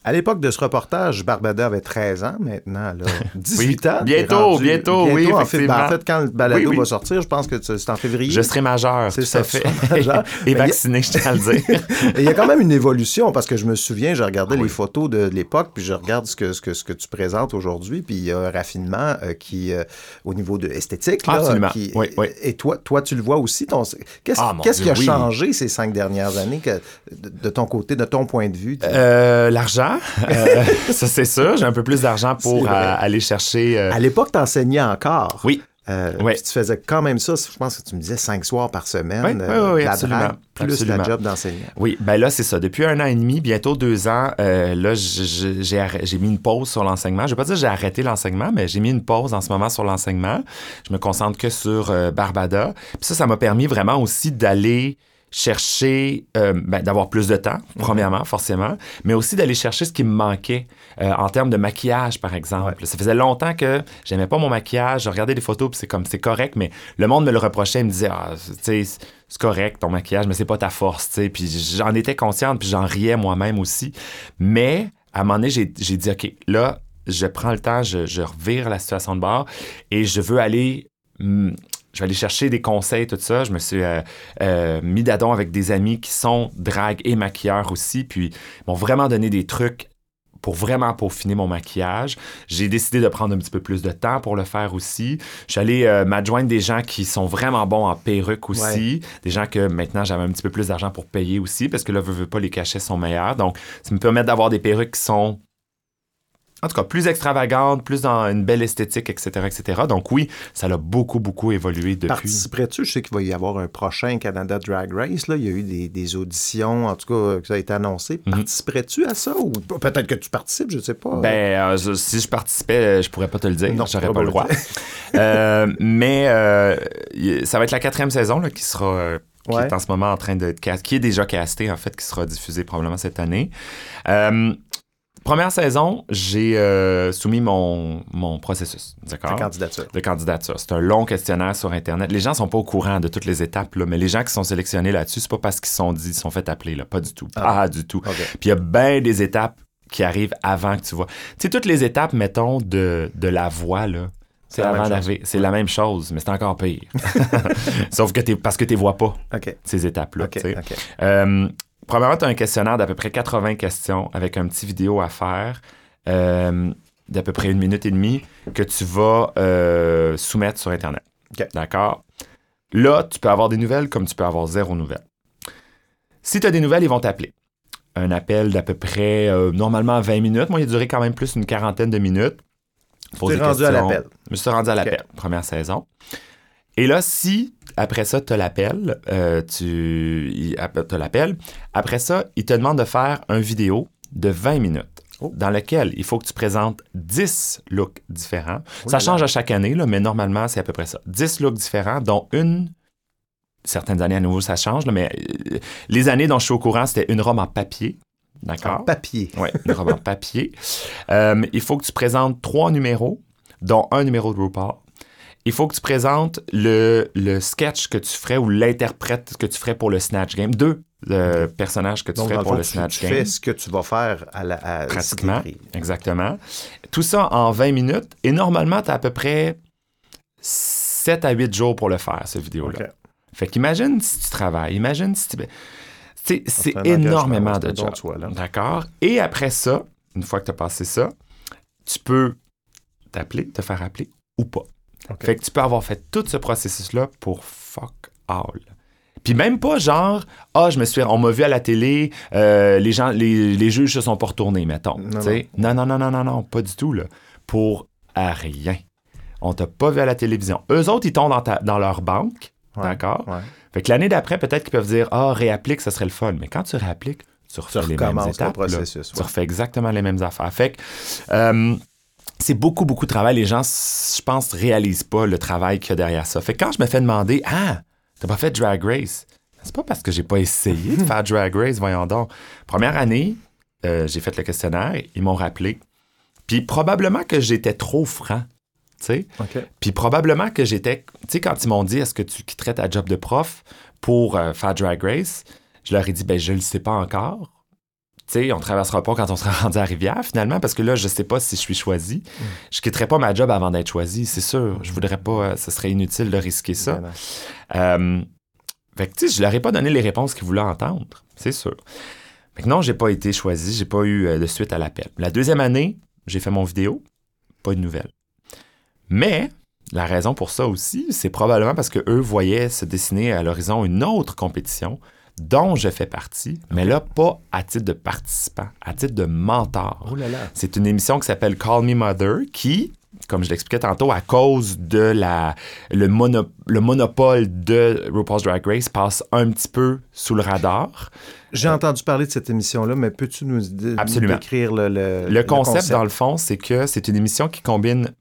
À l'époque de ce reportage, Barbada avait 13 ans, maintenant, a [LAUGHS] 18 ans. bientôt, rendu- bientôt, oui, en fait, ben, en fait, quand le balado Oui, oui. va sortir, je pense que c'est en février. Je serai majeur, C'est ça, fait. majeur. [LAUGHS] Et Mais Ben, a- vacciné, je tiens à le dire. [LAUGHS] Il y a quand même une évolution parce que je me souviens, je regardais Ah les photos de l'époque, puis je regarde ce que, ce que, ce que tu présentes aujourd'hui, puis il y a un raffinement euh, qui, euh, au niveau de esthétique, là, Absolument. qui- Oui, oui. Et toi, toi, tu le vois aussi. Ton, qu'est-ce, Ah, qui a changé ces cinq dernières années que- de, de ton côté, de ton point de vue? Euh, L'argent, euh, [LAUGHS] ça c'est sûr. J'ai un peu plus d'argent pour euh, aller chercher. euh, À l'époque, tu enseignais encore. Oui. Euh, tu faisais quand même ça, je pense que tu me disais cinq soirs par semaine. Oui, oui, euh, la drague, plus Absolument. la job d'enseignant. Oui, ben là, c'est ça. Depuis un an et demi, bientôt deux ans, euh, là, j'ai mis une pause sur l'enseignement. Je vais pas dire que j'ai arrêté l'enseignement, mais j'ai mis une pause en ce moment sur l'enseignement. Je me concentre que sur Barbada. Puis ça, ça m'a permis vraiment aussi d'aller chercher, euh, ben, d'avoir plus de temps, premièrement, forcément, mais aussi d'aller chercher ce qui me manquait euh, en termes de maquillage, par exemple. Ça faisait longtemps que j'aimais pas mon maquillage. Je regardais des photos, puis c'est comme, c'est correct, mais le monde me le reprochait. Il me disait, ah, tu sais, c'est correct ton maquillage, mais c'est pas ta force, tu sais. Puis j'en étais consciente, puis j'en riais moi-même aussi. Mais à un moment donné, j'ai j'ai dit, OK, là, je prends le temps, je, je revire la situation de bord et je veux aller mm, je vais aller chercher des conseils, tout ça. Je me suis euh, euh, mis d'adon avec des amis qui sont drague et maquilleurs aussi, puis ils m'ont vraiment donné des trucs pour vraiment peaufiner mon maquillage. J'ai décidé de prendre un petit peu plus de temps pour le faire aussi. Je suis allé euh, m'adjoindre des gens qui sont vraiment bons en perruque aussi. Des gens que maintenant j'avais un petit peu plus d'argent pour payer aussi parce que là, veux, veux pas, les cachets sont meilleurs. Donc, ça me permet d'avoir des perruques qui sont en tout cas, plus extravagante, plus dans une belle esthétique, etc., etc. Donc oui, ça a beaucoup, beaucoup évolué depuis. Participerais-tu? Je sais qu'il va y avoir un prochain Canada Drag Race. Là. Il y a eu des, des auditions, en tout cas, que ça a été annoncé. Mhm. Participerais-tu à ça? Ou peut-être que tu participes, je ne sais pas. Ben, euh, si je participais, je pourrais pas te le dire. Non, j'aurais pas le droit. Euh, mais euh, ça va être la quatrième saison là, qui sera... euh, qui Ouais. est en ce moment en train d'être qui est déjà casté en fait, qui sera diffusée probablement cette année. Euh, première saison, j'ai euh, soumis mon, mon processus, d'accord? candidature. de candidature. C'est un long questionnaire sur Internet. Les gens sont pas au courant de toutes les étapes, là, mais les gens qui sont sélectionnés là-dessus, c'est pas parce qu'ils sont dit, ils sont fait appeler, là. Pas du tout. Ah. Pas du tout. Puis il y a bien des étapes qui arrivent avant que tu vois. Tu sais, toutes les étapes, mettons, de, de la voix, là. C'est la avant même chose. d'arriver. C'est la même chose, mais c'est encore pire. [LAUGHS] Sauf que t'es, parce que tu vois pas ces étapes-là. OK. tu sais. OK. Euh, premièrement, tu as un questionnaire d'à peu près 80 questions avec un petit vidéo à faire euh, d'à peu près une minute et demie que tu vas euh, soumettre sur Internet. D'accord? Là, tu peux avoir des nouvelles comme tu peux avoir zéro nouvelle. Si tu as des nouvelles, ils vont t'appeler. Un appel d'à peu près, euh, normalement 20 minutes. Moi, il a duré quand même plus d'une quarantaine de minutes. T'es rendu à l'appel. Je me suis rendu à l'appel, première saison. Et là, si après ça, tu euh, tu il- ap- t'as l'appel, après ça, il te demande de faire un vidéo de 20 minutes Oh. dans lequel il faut que tu présentes 10 looks différents. Oh ça change à chaque année, là, mais normalement, c'est à peu près ça. 10 looks différents, dont une... Certaines années, à nouveau, ça change, là, mais euh, les années dont je suis au courant, c'était une robe en papier. D'accord? En papier. Oui, une robe en papier. [LAUGHS] Euh, il faut que tu présentes trois numéros, dont un numéro de RuPaul. Il faut que tu présentes le, le sketch que tu ferais ou l'interprète que tu ferais pour le Snatch Game. Deux euh, personnages que tu Donc, ferais pour fond, le tu, Snatch tu Game. fais ce que tu vas faire à la à, Pratiquement. Exactement. Tout ça en 20 minutes. Et normalement, tu as à peu près 7 à 8 jours pour le faire, cette vidéo-là. Fait qu'imagine si tu travailles, imagine si tu... C'est, énormément de job. D'accord? Et après ça, une fois que tu as passé ça, tu peux t'appeler, te faire appeler ou pas. Fait que tu peux avoir fait tout ce processus-là pour fuck all. Puis même pas genre, ah, je me suis, on m'a vu à la télé, euh, les gens, les, les juges se sont pas retournés, mettons. Non? Non, non, non, non, non, non, pas du tout, là. Pour à rien. On t'a pas vu à la télévision. Eux autres, ils tombent dans, ta- dans leur banque, Ouais, d'accord? ouais. Fait que l'année d'après, peut-être qu'ils peuvent dire, ah, réapplique, ça serait le fun. Mais quand tu réappliques, tu refais les mêmes le étapes. Tu refais exactement les mêmes affaires. Fait que, euh, c'est beaucoup, beaucoup de travail. Les gens, je pense, réalisent pas le travail qu'il y a derrière ça. Fait que quand je me fais demander, ah, t'as pas fait Drag Race? C'est pas parce que j'ai pas essayé de faire Drag Race, voyons donc. Première année, euh, j'ai fait le questionnaire, ils m'ont rappelé. Puis probablement que j'étais trop franc, tu sais. OK. Puis probablement que j'étais. Tu sais, quand ils m'ont dit est-ce que tu quitterais ta job de prof pour euh, faire Drag Race, je leur ai dit ben je le sais pas encore. Sais, on traversera pas quand on sera [LAUGHS] rendu à Rivière finalement, parce que là, je sais pas si je suis choisi. Je quitterai pas ma job avant d'être choisi, c'est sûr. Je voudrais pas. euh, ce serait inutile de risquer ça. Non. Euh, fait que, tu sais, je leur ai pas donné les réponses qu'ils voulaient entendre, c'est sûr. Non, j'ai pas été choisi, j'ai pas eu euh, de suite à l'appel. La deuxième année, j'ai fait mon vidéo, pas de nouvelles. Mais la raison pour ça aussi, c'est probablement parce que eux voyaient se dessiner à l'horizon une autre compétition dont je fais partie, mais là, pas à titre de participant, à titre de mentor. Oh là là. C'est une émission qui s'appelle Call Me Mother qui, comme je l'expliquais tantôt, à cause de la, le, mono- le monopole de RuPaul's Drag Race, passe un petit peu sous le radar. J'ai entendu parler de cette émission-là, mais peux-tu nous, nous décrire le, le, Le concept, dans le fond, c'est que c'est une émission qui combine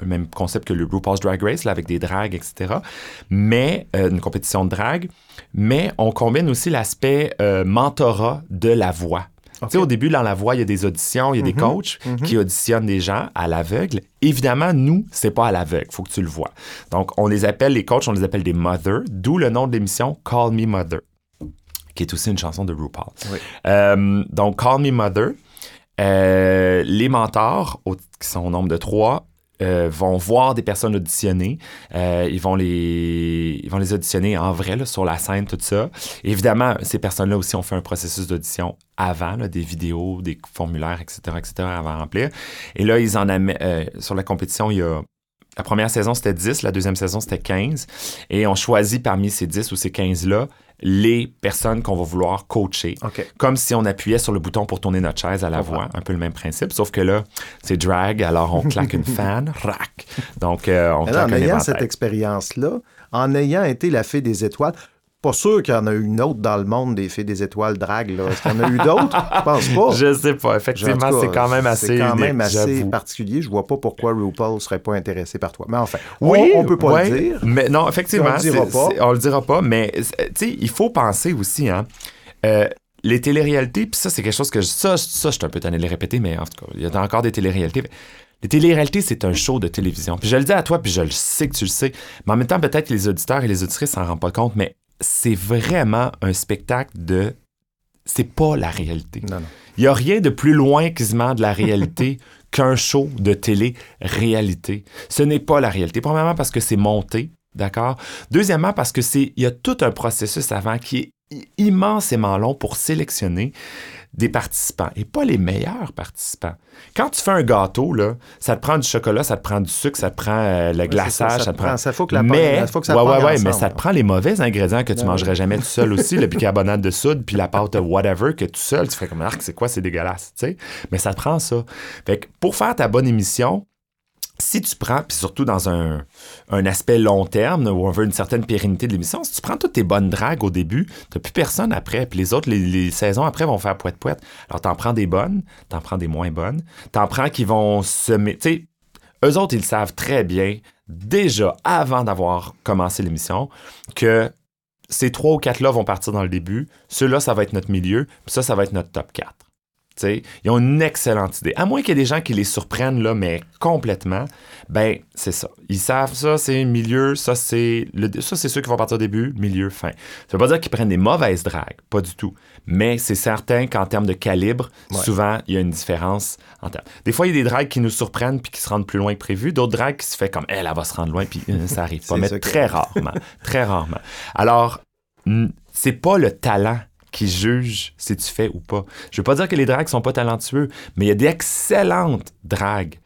le même concept que le RuPaul's Drag Race, là, avec des drags, etc., mais euh, une compétition de drag, mais on combine aussi l'aspect euh, mentorat de la voix. Tu sais, au début, dans la voix, il y a des auditions, il y a des coachs qui auditionnent des gens à l'aveugle. Évidemment, nous, c'est pas à l'aveugle, faut que tu le vois. Donc, on les appelle, les coachs, on les appelle des mothers, d'où le nom de l'émission Call Me Mother, qui est aussi une chanson de RuPaul. Oui. Euh, donc, Call Me Mother. Euh, les mentors, au- qui sont au nombre de trois, euh, vont voir des personnes auditionner. Euh, ils, vont les, ils vont les auditionner en vrai, là, sur la scène, tout ça. évidemment, ces personnes-là aussi ont fait un processus d'audition avant, des vidéos, des formulaires, etc., etc., avant remplir. Et là, ils en amènent, euh, sur la compétition, il y a la première saison, c'était 10, la deuxième saison, c'était 15. Et on choisit parmi ces 10 ou ces 15-là les personnes qu'on va vouloir coacher. Comme si on appuyait sur le bouton pour tourner notre chaise à la voix. Un peu le même principe. Sauf que là, c'est drag, alors on claque une [LAUGHS] fan, rac. Donc, euh, on claque en un ayant cette expérience-là, en ayant été la fée des étoiles, pas sûr qu'il y en a eu une autre dans le monde des fées des étoiles drag. Là. Est-ce qu'il y en a eu d'autres? Je pense pas. Je sais pas. En Effectivement, c'est quand même assez C'est quand unique, même assez j'avoue. particulier. Je vois pas pourquoi RuPaul serait pas intéressé par toi. Mais enfin, on- Oui, on, peut pas ouais, le dire. Mais non, effectivement, On le dira pas. on le dira pas. Mais euh, il faut penser aussi, hein. euh, les téléréalités, puis ça, c'est quelque chose que je- ça, ça, je suis un peu tanné de le répéter, mais en tout cas, il y a encore des téléréalités. Les téléréalités, c'est un show de télévision. Puis je le dis à toi, puis je le sais que tu le sais. Mais en même temps, peut-être que les auditeurs et les auditrices s'en rendent pas compte, mais c'est vraiment un spectacle de. C'est pas la réalité. Non, non. Il n'y a rien de plus loin quasiment de la réalité [LAUGHS] qu'un show de télé-réalité. Ce n'est pas la réalité. Premièrement, parce que c'est monté, d'accord? Deuxièmement, parce que c'est il y a tout un processus avant qui est immensément long pour sélectionner des participants et pas les meilleurs participants. Quand tu fais un gâteau, là, ça te prend du chocolat, ça te prend du sucre, ça te prend euh, le glaçage, ça ça, te te prend. prend- ça faut que la mais, pogne- faut que ça ouais, ouais, ouais, mais ça te prend les mauvais ingrédients que tu Ben mangerais jamais tout seul aussi, le [LAUGHS] bicarbonate de soude, puis la pâte whatever, que tout seul, tu fais comme arc, c'est quoi, c'est dégueulasse, tu sais. Mais ça te prend ça. Fait que pour faire ta bonne émission, si tu prends, puis surtout dans un, aspect long terme, où on veut une certaine pérennité de l'émission, si tu prends toutes tes bonnes dragues au début, t'as plus personne après, puis les autres, les, saisons après vont faire poète-poète. Alors, t'en prends des bonnes, t'en prends des moins bonnes, t'en prends qui vont se... Tu sais, eux autres, ils savent très bien, déjà avant d'avoir commencé l'émission, que ces trois ou quatre-là vont partir dans le début, ceux-là, ça va être notre milieu, puis ça, ça va être notre top 4. Tu sais, ils ont une excellente idée. À moins qu'il y ait des gens qui les surprennent, là, mais complètement, ben, c'est ça. Ils savent ça, c'est milieu, ça, c'est le, ça, c'est ceux qui vont partir au début, milieu, fin. Ça veut pas dire qu'ils prennent des mauvaises dragues, pas du tout. Mais c'est certain qu'en termes de calibre, Ouais. souvent, il y a une différence en termes. Des fois, il y a des dragues qui nous surprennent puis qui se rendent plus loin que prévu. D'autres dragues qui se fait comme, elle, elle va se rendre loin puis euh, ça arrive [LAUGHS] pas. Mais très rarement. très rarement. Alors, c'est pas le talent qui juge si tu fais ou pas. Je veux pas dire que les dragues sont pas talentueux, mais il y a d'excellentes dragues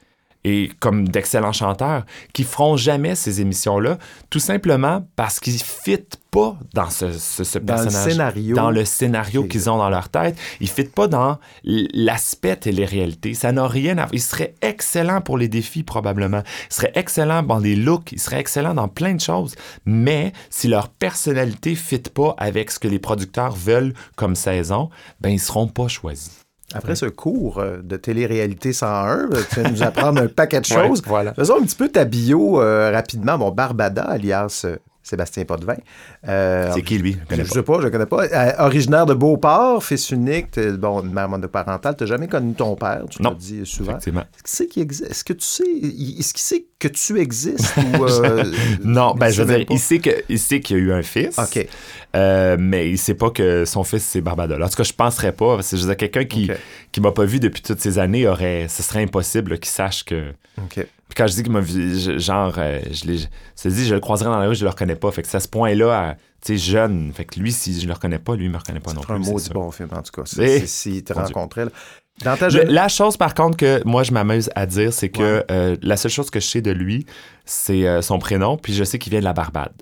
et comme d'excellents chanteurs qui feront jamais ces émissions-là, tout simplement parce qu'ils fitent pas dans ce, ce- ce Dans le personnage, scénario. dans le scénario qu'ils ont dans leur tête. Ils fitent pas dans l'aspect télé-réalité. Ça n'a rien à Ils seraient excellents pour les défis, probablement. Ils seraient excellents dans les looks. Ils seraient excellents dans plein de choses. Mais si leur personnalité fit pas avec ce que les producteurs veulent comme saison, ben ils seront pas choisis. Après ce cours euh, de télé-réalité 101, euh, tu vas nous apprendre un paquet de [LAUGHS] choses. voilà. Faisons un petit peu ta bio euh, rapidement. Bon, Barbada, alias euh, Sébastien Potvin. Euh, C'est qui, lui? Je ne sais pas, je ne connais pas. Euh, originaire de Beauport, fils unique, bon, une mère monoparentale. Tu n'as jamais connu ton père, tu l'as dit souvent. Effectivement. Est-ce existe? Est-ce que tu sais, est-ce qu'il sait que tu existes ou. [LAUGHS] euh, Non, ben il je veux dire, pas? il sait il qu'il y a eu un fils. OK. Euh, mais il sait pas que son fils c'est Barbada. En tout cas, je penserais pas. Parce que je veux dire, quelqu'un qui OK. qui m'a pas vu depuis toutes ces années aurait, ce serait impossible qu'il sache que. OK. Puis quand je dis qu'il m'a vu, je- genre, euh, je l'ai, dis, je le croiserai dans la rue, je le reconnais pas. Fait que c'est à ce point-là, tu sais, jeune. Fait que lui, si je le reconnais pas, lui, il me reconnaît pas non C'est un plus. c'est maudit ça. bon film, en tout cas. C'est- S'il te rencontrait. là. Dans ta Le- jeune... la chose, par contre, que moi, je m'amuse à dire, c'est que Ouais. euh, la seule chose que je sais de lui, c'est euh, son prénom, puis je sais qu'il vient de la Barbade.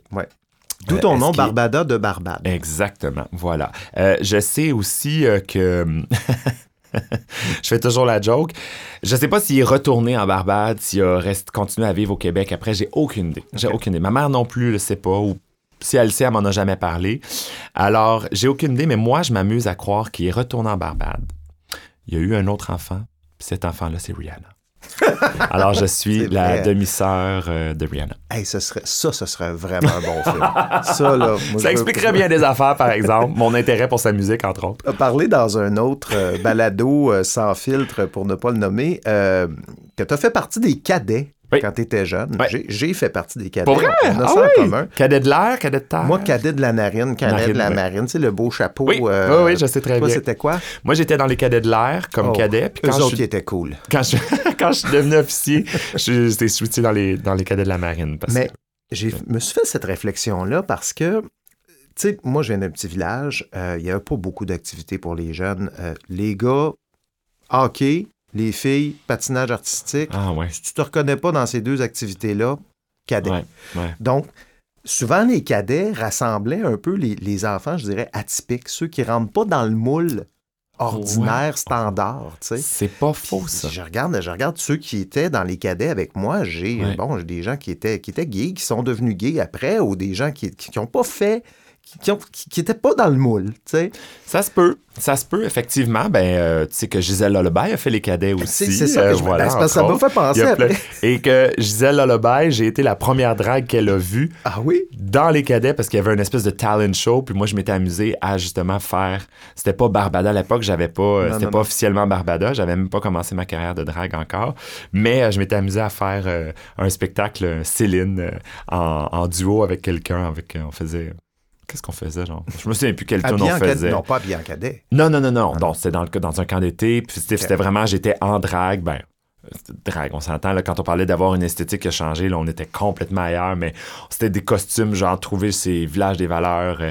D'où Euh, ton est-ce nom, Barbada de Barbade. Exactement, voilà. Je sais aussi que... [LAUGHS] je fais toujours la joke. Je sais pas s'il est retourné en Barbade, s'il a rest... continué à vivre au Québec. Après, j'ai aucune idée. J'ai aucune idée. Ma mère non plus le sait pas, ou si elle le sait, elle m'en a jamais parlé. Alors, j'ai aucune idée, mais moi, je m'amuse à croire qu'il est retourné en Barbade. Il y a eu un autre enfant, puis cet enfant-là, c'est Rihanna. [LAUGHS] Alors, je suis la demi-sœur euh, de Rihanna. Hey, ce serait, ça, ce serait vraiment un bon film. [LAUGHS] Ça, là. moi, Ça veux- expliquerait bien des affaires, par exemple. Mon intérêt pour sa musique, entre autres. a parlé dans un autre euh, balado euh, sans filtre, pour ne pas le nommer, euh, que tu as fait partie des cadets Oui. quand tu étais jeune. J'ai- fait partie des cadets. Pour vrai? On a Ah ça en oui? commun. Cadet de l'air, cadet de terre. Moi, cadet de la narine, cadet de la marine, tu sais, le beau chapeau. Oui, euh, oui, oui, je sais très toi, bien. c'était quoi? Moi, j'étais dans les cadets de l'air comme Oh, cadet. Puis Eux quand autres, je, étaient cool. quand, je, [LAUGHS] quand je suis devenu officier, j'étais switché dans les, dans les cadets de la marine. Parce Mais que- je me suis fait cette réflexion-là parce que, tu sais, moi, je viens d'un petit village. euh, Il n'y avait pas beaucoup d'activités pour les jeunes. Euh, les gars, hockey, les filles, patinage artistique. Ah ouais. Si tu te reconnais pas dans ces deux activités-là, cadet. Ouais, ouais. Donc, souvent, les cadets rassemblaient un peu les, les enfants, je dirais, atypiques, ceux qui rentrent pas dans le moule ordinaire, standard, tu sais. C'est pas faux, ça. Je regarde, je regarde ceux qui étaient dans les cadets avec moi. J'ai Ouais. bon, des gens qui étaient, qui étaient gays, qui sont devenus gays après, ou des gens qui n'ont pas fait, qui, ont- qui- qui étaient pas dans le moule, tu sais. Ça se peut. Ça se peut, effectivement. Ben, euh, tu sais que Gisèle Lullaby a fait les cadets aussi. C'est ça Euh, que je me voilà, ben, ça m'a fait penser après. [LAUGHS] Et que Gisèle Lullaby, j'ai été la première drague qu'elle a vue Ah oui? dans les cadets parce qu'il y avait une espèce de talent show. Puis moi, je m'étais amusé à justement faire. C'était pas Barbada à l'époque, j'avais pas. euh, C'était pas non. officiellement Barbada. J'avais même pas commencé ma carrière de drague encore. Mais euh, je m'étais amusé à faire euh, un spectacle euh, Céline euh, en, en duo avec quelqu'un. Avec, euh, on faisait. Qu'est-ce qu'on faisait, genre? Je me souviens plus quel ton Habillé on faisait. Non, pas habillé en cadet. Non, non, non, non. Ah Donc, c'était dans, le, dans un camp d'été. Puis c'était c'était vraiment, j'étais en drague. Ben, drague, on s'entend. Là, quand on parlait d'avoir une esthétique qui a changé, là, on était complètement ailleurs. Mais c'était des costumes, genre, trouver ces villages des valeurs. euh,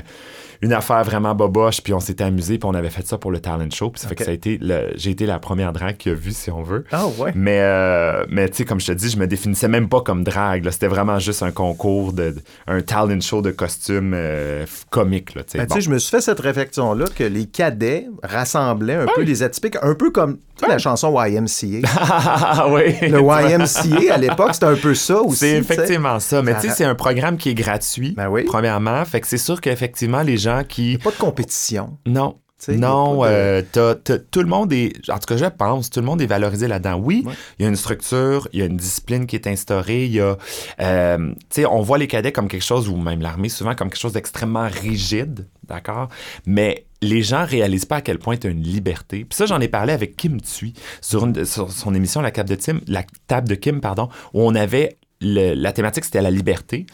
une affaire vraiment boboche. Puis on s'était amusé. Puis on avait fait ça pour le talent show. Puis ça fait que ça a été. le- J'ai été la première drague qui a vu, si on veut. Ah ouais. Mais, euh, mais tu sais, comme je te dis, je me définissais même pas comme drague. là. C'était vraiment juste un concours, de, un talent show de costumes euh, comiques. Là, tu sais. Ben, Bon. je me suis fait cette réflexion-là que les cadets rassemblaient un peu les atypiques, un peu comme tu sais, la chanson YMCA. [LAUGHS] Ah oui. Le YMCA, à l'époque, c'était un peu ça aussi. C'est effectivement ça. Mais tu sais, c'est un programme qui est gratuit, Ben oui. premièrement. Fait que c'est sûr qu'effectivement, les gens qui... Pas de compétition. Non. Non, de- euh, tout le monde est, en tout cas je pense, tout le monde est valorisé là-dedans. Oui, il Ouais. y a une structure, il y a une discipline qui est instaurée, il y a, euh, tu sais, on voit les cadets comme quelque chose, ou même l'armée souvent comme quelque chose d'extrêmement rigide, d'accord? Mais les gens réalisent pas à quel point tu as une liberté. Puis ça, j'en ai parlé avec Kim Thuy sur, une- sur son émission La Table de Tim, la table de Kim, pardon, où on avait le- la thématique c'était la liberté.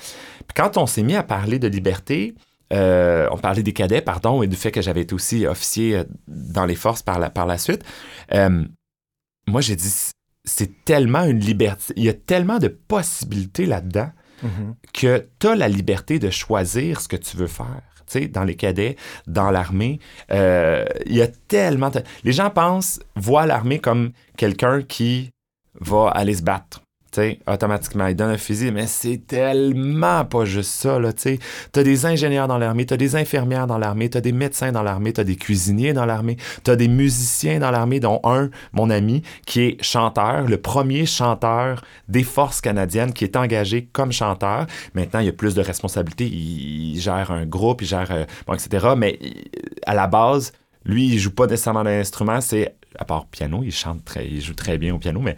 Puis quand on s'est mis à parler de liberté, euh, on parlait des cadets, pardon, et du fait que j'avais été aussi officier euh, dans les forces par la, par la suite. Euh, moi, j'ai dit, c'est tellement une liberté, il y a tellement de possibilités là-dedans Mhm. que tu as la liberté de choisir ce que tu veux faire. Tu sais, dans les cadets, dans l'armée, euh, il y a tellement... Les gens pensent, voient l'armée comme quelqu'un qui va aller se battre. Sais, automatiquement, il donne un fusil, mais c'est tellement pas juste ça, là, tu sais. T'as des ingénieurs dans l'armée, t'as des infirmières dans l'armée, t'as des médecins dans l'armée, t'as des cuisiniers dans l'armée, t'as des musiciens dans l'armée, dont un, mon ami, qui est chanteur, le premier chanteur des forces canadiennes qui est engagé comme chanteur. Maintenant, il y a plus de responsabilités, il, gère un groupe, il gère, euh, bon, etc. Mais il- à la base, lui, il joue pas nécessairement d'un instrument, c'est à part piano, il chante très, il joue très bien au piano, mais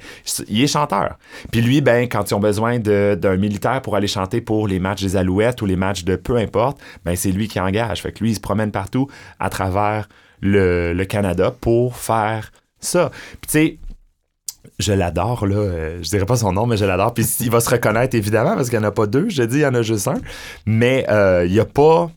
il est chanteur. Puis lui, ben, quand ils ont besoin d'un militaire pour aller chanter pour les matchs des Alouettes ou les matchs de peu importe, ben c'est lui qui engage. Fait que lui, il se promène partout à travers le, Canada pour faire ça. Puis tu sais, je l'adore, là. euh, je dirais pas son nom, mais je l'adore. Puis il va se reconnaître, évidemment, parce qu'il n'y en a pas deux. Je dis, il y en a juste un. Mais euh, il n'y a pas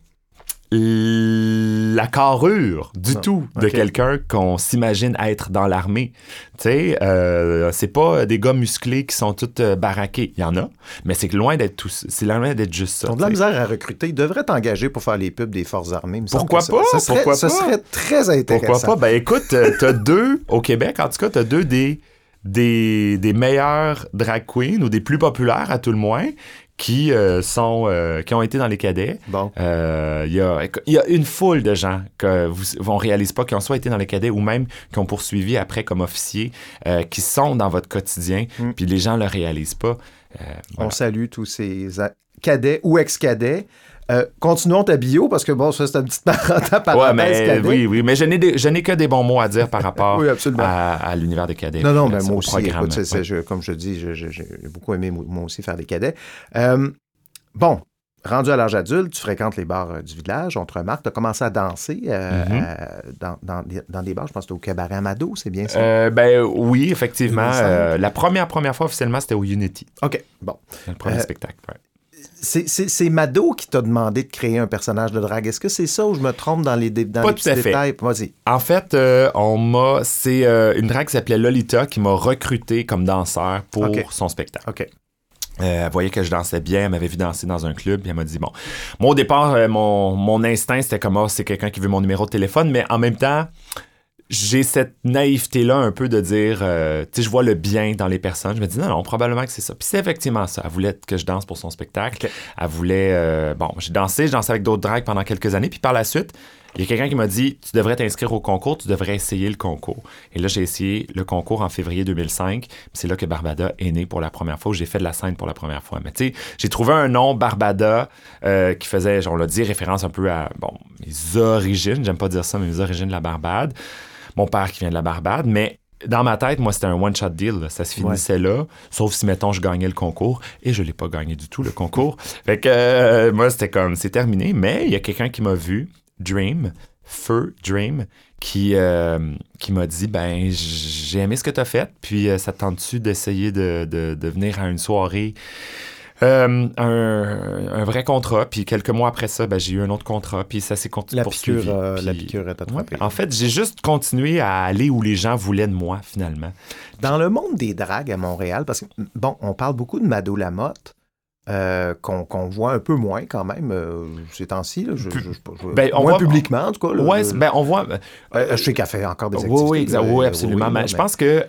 la carrure du Non. tout de quelqu'un qu'on s'imagine être dans l'armée. Tu sais, euh, c'est pas des gars musclés qui sont tous euh, baraqués. Il y en a, mais c'est loin d'être tout, c'est loin d'être juste ça. Ils ont de la misère à recruter. Ils devraient t'engager pour faire les pubs des forces armées. Pourquoi que ça- pas? Ça serait, Pourquoi ça pas? serait très intéressant. Pourquoi pas? Ben écoute, euh, t'as [LAUGHS] deux, au Québec en tout cas, t'as deux des, des, des meilleurs drag queens ou des plus populaires à tout le moins qui, euh, sont, euh, qui ont été dans les cadets. Bon. Euh, Il y, a, il y a une foule de gens que vous on réalise pas qui ont soit été dans les cadets ou même qui ont poursuivi après comme officiers, qui sont dans votre quotidien, Mm. puis les gens le réalisent pas. Voilà. On salue tous ces cadets ou ex-cadets. Euh, continuons ta bio, parce que bon, ça, c'est une petite [LAUGHS] parenthèse Ouais, mais oui, oui, mais je n'ai, des- je n'ai que des bons mots à dire par rapport [LAUGHS] Oui, à, à l'univers des cadets. Non, non, mais euh, moi au aussi, écoute, c'est- c'est- ouais. je- comme je dis, je- je- j'ai beaucoup aimé moi moi aussi faire des cadets. Euh, bon, rendu à l'âge adulte, tu fréquentes les bars du village, on te remarque, tu as commencé à danser euh, euh, dans, dans des- dans des bars, je pense que c'était au Cabaret Amado, c'est bien ça? Euh, ben oui, effectivement. 2005. la première, première fois officiellement, c'était au Unity, OK, bon. le premier spectacle. ouais. C'est- Mado qui t'a demandé de créer un personnage de drague. Est-ce que c'est ça ou je me trompe dans les, dans Pas les tout petits à fait. détails? Vas-y. En fait, euh, on m'a. C'est euh, une drague qui s'appelait Lolita qui m'a recruté comme danseur pour son spectacle. OK. Euh, elle voyait que je dansais bien, elle m'avait vu danser dans un club, puis elle m'a dit bon. Moi, au départ, euh, mon, mon instinct, c'était comme, Ah, c'est quelqu'un qui veut mon numéro de téléphone, mais en même temps, j'ai cette naïveté-là un peu de dire, euh, tu sais, je vois le bien dans les personnes. Je me dis, non, non, probablement que c'est ça. Puis c'est effectivement ça. Elle voulait que je danse pour son spectacle. Elle voulait, euh, bon, j'ai dansé, j'ai dansé avec d'autres drags pendant quelques années, puis par la suite, il y a quelqu'un qui m'a dit, tu devrais t'inscrire au concours, tu devrais essayer le concours. Et là, j'ai essayé le concours en février 2005. puis C'est là que Barbada est née pour la première fois, où j'ai fait de la scène pour la première fois. Mais tu sais, j'ai trouvé un nom, Barbada, euh, qui faisait, on l'a dit, référence un peu à, bon, mes origines, j'aime pas dire ça, mais mes origines de la Barbade. Mon père qui vient de la Barbade, mais dans ma tête, moi, c'était un one-shot deal. là. Ça se finissait là, sauf si, mettons, je gagnais le concours. Et je l'ai pas gagné du tout, le concours. fait que euh, moi, c'était comme, c'est terminé. Mais il y a quelqu'un qui m'a vu, Dream, Feu Dream, qui, euh, qui m'a dit, ben, j'ai aimé ce que tu as fait, puis euh, ça te tente-tu d'essayer de, de, de venir à une soirée euh, un, un vrai contrat, puis quelques mois après ça, ben, j'ai eu un autre contrat, puis ça s'est continué. La piqûre, euh, la piqûre est attrapée. En fait, j'ai juste continué à aller où les gens voulaient de moi, finalement. Dans le monde des dragues à Montréal, parce que, bon, on parle beaucoup de Mado Lamotte, euh, qu'on voit un peu moins quand même euh, ces temps-ci. Je, je- je- Ben, on moins voit- publiquement, en tout cas. là. Ouais, ben, on voit. euh, je sais qu'elle fait encore des Oui, activités. oui, là, oui, euh, absolument. oui, mais je pense que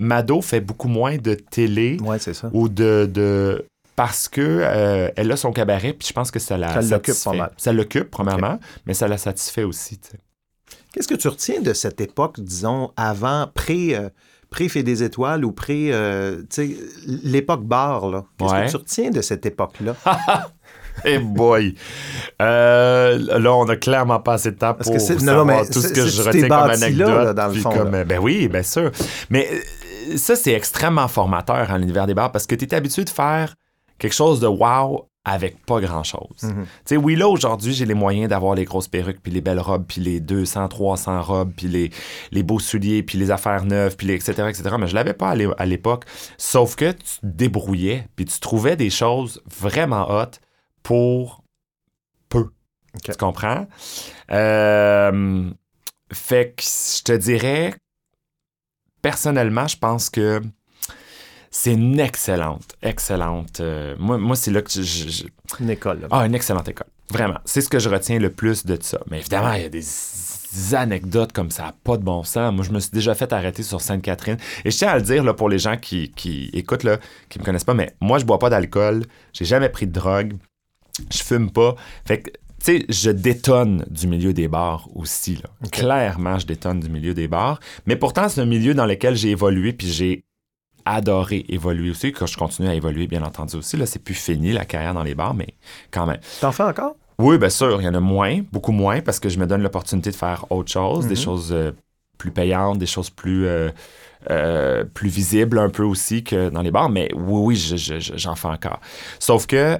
Mado fait beaucoup moins de télé Oui, ça. ou de, de- parce que euh, elle a son cabaret, puis je pense que ça la Ça l'occupe pas mal. Ça l'occupe, premièrement, mais ça la satisfait aussi. Qu'est-ce que tu retiens de cette époque, disons, avant, pré, euh, pré-Fait des Étoiles ou pré, euh, l'époque bar, là? Qu'est-ce Ouais. que tu retiens de cette époque-là? [LAUGHS] Hey boy! Euh, là, on a clairement pas assez de temps Parce pour que c'est- non, savoir non, mais tout ce que je retiens comme là, anecdote. là, dans le fond, comme, là. ben oui, bien sûr. Mais ça, c'est extrêmement formateur en l'univers des bars parce que tu es habitué de faire quelque chose de wow avec pas grand-chose. Mhm. Tu sais, oui, là, aujourd'hui, j'ai les moyens d'avoir les grosses perruques, puis les belles robes, puis les 200, 300 robes, puis les, les beaux souliers, puis les affaires neuves, puis les etc., etc. Mais je l'avais pas à l'é- à l'époque. Sauf que tu te débrouillais, puis tu trouvais des choses vraiment hot pour peu. Tu comprends? Euh, fait que je te dirais, personnellement, je pense que c'est une excellente, excellente. euh, moi, moi c'est là que je- Une école, là. ah, une excellente école. Vraiment. C'est ce que je retiens le plus de ça. Mais évidemment, il y a des anecdotes comme ça, pas de bon sens. Moi, je me suis déjà fait arrêter sur Sainte-Catherine. Et je tiens à le dire là, pour les gens qui, qui écoutent, là, qui me connaissent pas, mais moi, je bois pas d'alcool. J'ai jamais pris de drogue. Je fume pas. Fait que, tu sais, je détonne du milieu des bars aussi. Là. Clairement, je détonne du milieu des bars. Mais pourtant, c'est un milieu dans lequel j'ai évolué puis j'ai adoré évoluer aussi, que je continue à évoluer, bien entendu aussi. Là, c'est plus fini, la carrière dans les bars, mais quand même. T'en fais encore? Oui, bien sûr, il y en a moins, beaucoup moins, parce que je me donne l'opportunité de faire autre chose, des Mhm. choses euh, plus payantes, des choses plus, euh, euh, plus visibles un peu aussi que dans les bars. Mais oui, oui, je- je- je- j'en fais encore. Sauf que,